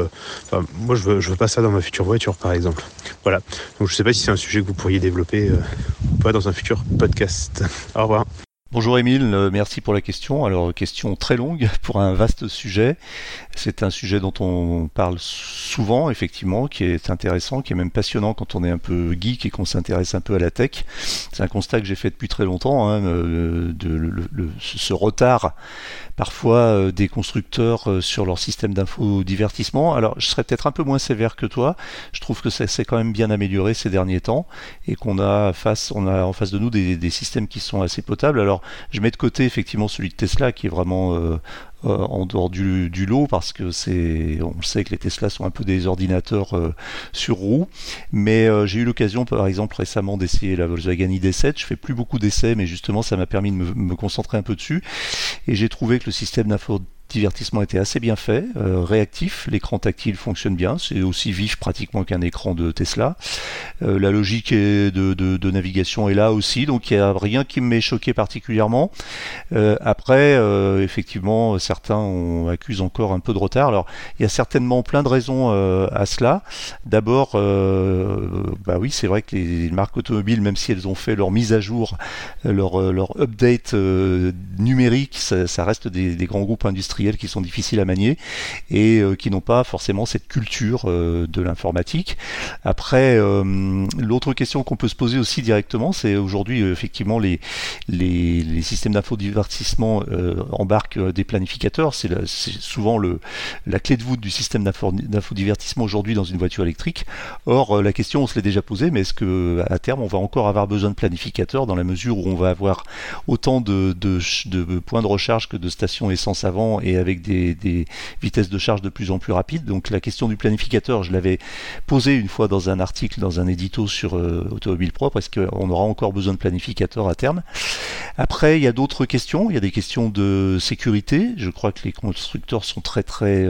moi, je veux, je veux pas ça dans ma future voiture, par exemple. Voilà. Donc, je sais pas si c'est un sujet que vous pourriez développer ou pas dans un futur podcast. Au revoir. Bonjour Émile, euh, merci pour la question. Alors question très longue pour un vaste sujet. C'est un sujet dont on parle souvent, effectivement, qui est intéressant, qui est même passionnant quand on est un peu geek et qu'on s'intéresse un peu à la tech. C'est un constat que j'ai fait depuis très longtemps, hein, euh, ce retard parfois euh, des constructeurs euh, sur leur système d'infodivertissement. Alors je serais peut-être un peu moins sévère que toi. Je trouve que ça s'est quand même bien amélioré ces derniers temps et qu'on a face, on a en face de nous des, systèmes qui sont assez potables. Alors je mets de côté effectivement celui de Tesla qui est vraiment euh, en dehors du, lot parce que c'est, on sait que les Tesla sont un peu des ordinateurs euh, sur roue. Mais euh, j'ai eu l'occasion, par exemple, récemment d'essayer la Volkswagen ID7. Je fais plus beaucoup d'essais, mais justement, ça m'a permis de me, concentrer un peu dessus. Et j'ai trouvé que le système divertissement était assez bien fait, euh, réactif, l'écran tactile fonctionne bien, c'est aussi vif pratiquement qu'un écran de Tesla. Euh, la logique de, navigation est là aussi, donc il n'y a rien qui m'ait choqué particulièrement. Euh, après, effectivement, certains accusent encore un peu de retard. Alors, il y a certainement plein de raisons à cela. D'abord, bah oui, c'est vrai que les, marques automobiles, même si elles ont fait leur mise à jour, leur, update numérique, ça, reste des grands groupes industriels qui sont difficiles à manier et euh, qui n'ont pas forcément cette culture euh, de l'informatique. Après, euh, l'autre question qu'on peut se poser aussi directement, c'est aujourd'hui effectivement les, les, systèmes d'infodivertissement embarquent des planificateurs. C'est souvent le, la clé de voûte du système d'infodivertissement aujourd'hui dans une voiture électrique. Or, la question, on se l'est déjà posée, mais est-ce que à terme, on va encore avoir besoin de planificateurs dans la mesure où on va avoir autant de, de, de points de recharge que de stations essence avant et avec des, vitesses de charge de plus en plus rapides. Donc la question du planificateur, je l'avais posée une fois dans un article, dans un édito sur Automobile Propre, est-ce qu'on aura encore besoin de planificateur à terme? Après, il y a d'autres questions, il y a des questions de sécurité. Je crois que les constructeurs sont très très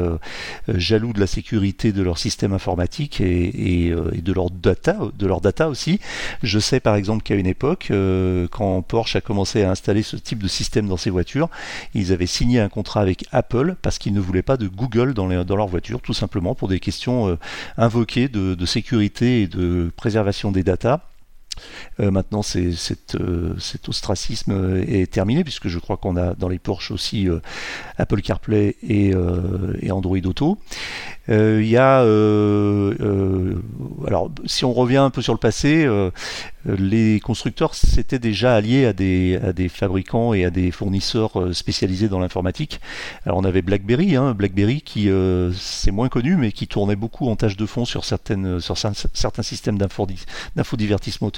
jaloux de la sécurité de leur système informatique et, et, et de leur data, de leur data aussi. Je sais par exemple qu'à une époque, euh, quand Porsche a commencé à installer ce type de système dans ses voitures, ils avaient signé un contrat avec Apple parce qu'ils ne voulaient pas de Google dans, leur voiture, tout simplement pour des questions euh, invoquées de, de sécurité et de préservation des datas. Euh, maintenant, euh, cet ostracisme est terminé puisque je crois qu'on a dans les Porsche aussi euh, Apple CarPlay et, Android Auto. Il y a, alors, si on revient un peu sur le passé, les constructeurs s'étaient déjà alliés à des, fabricants et à des fournisseurs spécialisés dans l'informatique. Alors on avait BlackBerry, hein, BlackBerry qui c'est moins connu mais qui tournait beaucoup en tâche de fond sur sur certains systèmes d'infodivertissement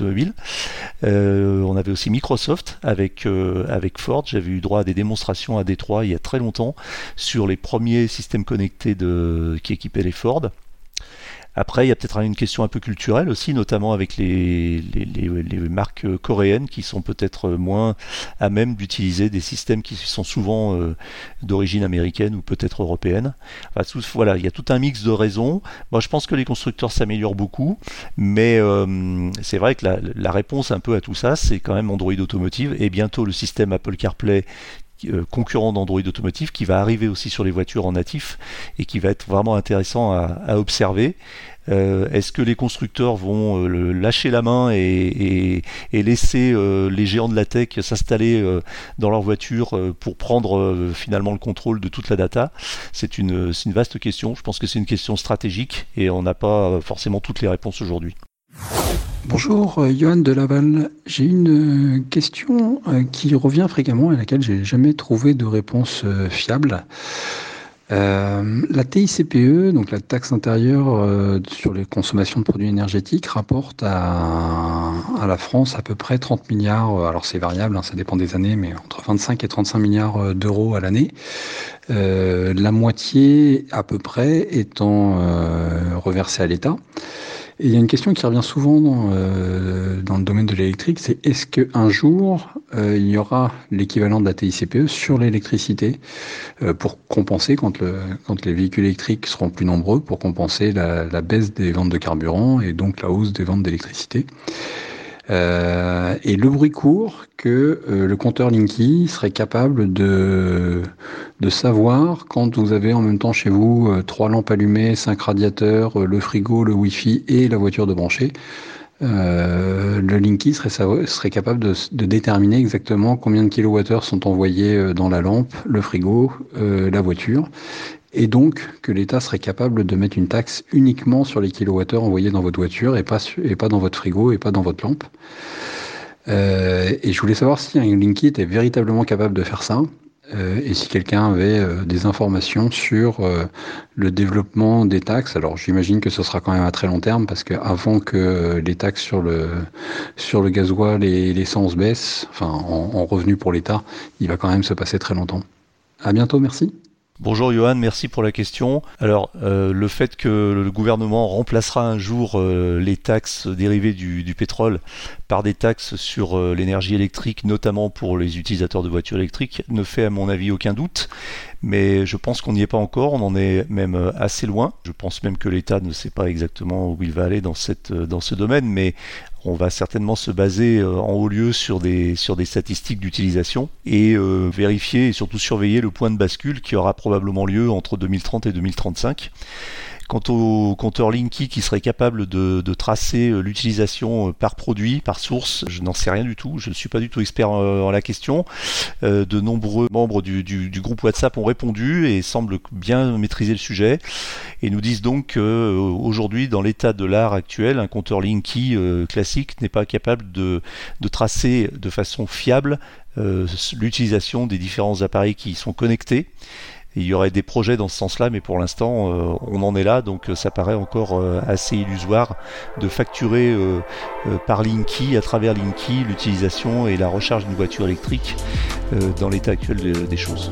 Euh, on avait aussi Microsoft avec euh, avec Ford. J'avais eu droit à des démonstrations à Détroit il y a très longtemps sur les premiers systèmes connectés qui équipaient les Ford. Après, il y a peut-être une question un peu culturelle aussi, notamment avec les, les, marques coréennes qui sont peut-être moins à même d'utiliser des systèmes qui sont souvent euh, d'origine américaine ou peut-être européenne. voilà, il y a tout un mix de raisons. Moi, je pense que les constructeurs s'améliorent beaucoup, mais euh, c'est vrai que la réponse un peu à tout ça, c'est quand même Android Automotive et bientôt le système Apple CarPlay euh, concurrent d'Android Automotive qui va arriver aussi sur les voitures en natif et qui va être vraiment intéressant à, observer. Euh, est-ce que les constructeurs vont euh, lâcher la main et, laisser les géants de la tech s'installer dans leur voiture pour prendre finalement le contrôle de toute la data? C'est une, une vaste question. Je pense que c'est une question stratégique et on n'a pas forcément toutes les réponses aujourd'hui. Bonjour, euh, Johan de Laval. J'ai une euh, question euh, qui revient fréquemment et à laquelle j'ai jamais trouvé de réponse fiable. la TICPE, donc la taxe intérieure sur les consommations de produits énergétiques, rapporte à, la France à peu près 30 milliards, alors c'est variable, hein, ça dépend des années, mais entre 25 et 35 milliards d'euros à l'année. la moitié à peu près étant reversée à l'État. Il y a une question qui revient souvent dans, euh, le domaine de l'électrique, c'est est-ce qu'un jour, euh, il y aura l'équivalent de la TICPE sur l'électricité euh, pour compenser quand, le, quand les véhicules électriques seront plus nombreux, pour compenser la baisse des ventes de carburant et donc la hausse des ventes d'électricité? Euh, et le bruit court que euh, le compteur Linky serait capable de, de savoir quand vous avez en même temps chez vous euh, trois lampes allumées, cinq radiateurs, le frigo, le Wi-Fi et la voiture de brancher. le Linky serait, serait capable de, de, déterminer exactement combien de kilowattheures sont envoyés dans la lampe, le frigo, la voiture, et donc que l'État serait capable de mettre une taxe uniquement sur les kilowattheures envoyés dans votre voiture et pas, dans votre frigo et pas dans votre lampe. Euh, et je voulais savoir si un Linky était véritablement capable de faire ça euh, et si quelqu'un avait euh, des informations sur le développement des taxes. Alors j'imagine que ce sera quand même à très long terme parce qu'avant que les taxes sur le, sur le gasoil et l'essence baissent, enfin en, en revenu pour l'État, il va quand même se passer très longtemps. À bientôt, merci. Bonjour Johan, merci pour la question. Alors, euh, le fait que le gouvernement remplacera un jour euh, les taxes dérivées du, pétrole par des taxes sur euh, l'énergie électrique, notamment pour les utilisateurs de voitures électriques, ne fait à mon avis aucun doute. Mais je pense qu'on n'y est pas encore, on en est même assez loin. Je pense même que l'État ne sait pas exactement où il va aller dans, dans ce domaine, mais on va certainement se baser euh, en haut lieu sur des, statistiques d'utilisation et euh, vérifier et surtout surveiller le point de bascule qui aura probablement lieu entre 2030 et 2035. Quant au compteur Linky qui serait capable de, tracer euh, l'utilisation euh, par produit, par source, je n'en sais rien du tout. Je ne suis pas du tout expert en, la question. Euh, de nombreux membres du, groupe WhatsApp ont répondu et semblent bien maîtriser le sujet et nous disent donc qu'aujourd'hui, dans l'état de l'art actuel, un compteur Linky classique n'est pas capable de, tracer de façon fiable l'utilisation des différents appareils qui y sont connectés il y aurait des projets dans ce sens-là, mais pour l'instant, euh, on en est là, donc euh, ça paraît encore euh, assez illusoire de facturer par Linky, à travers Linky, l'utilisation et la recharge d'une voiture électrique dans l'état actuel des choses.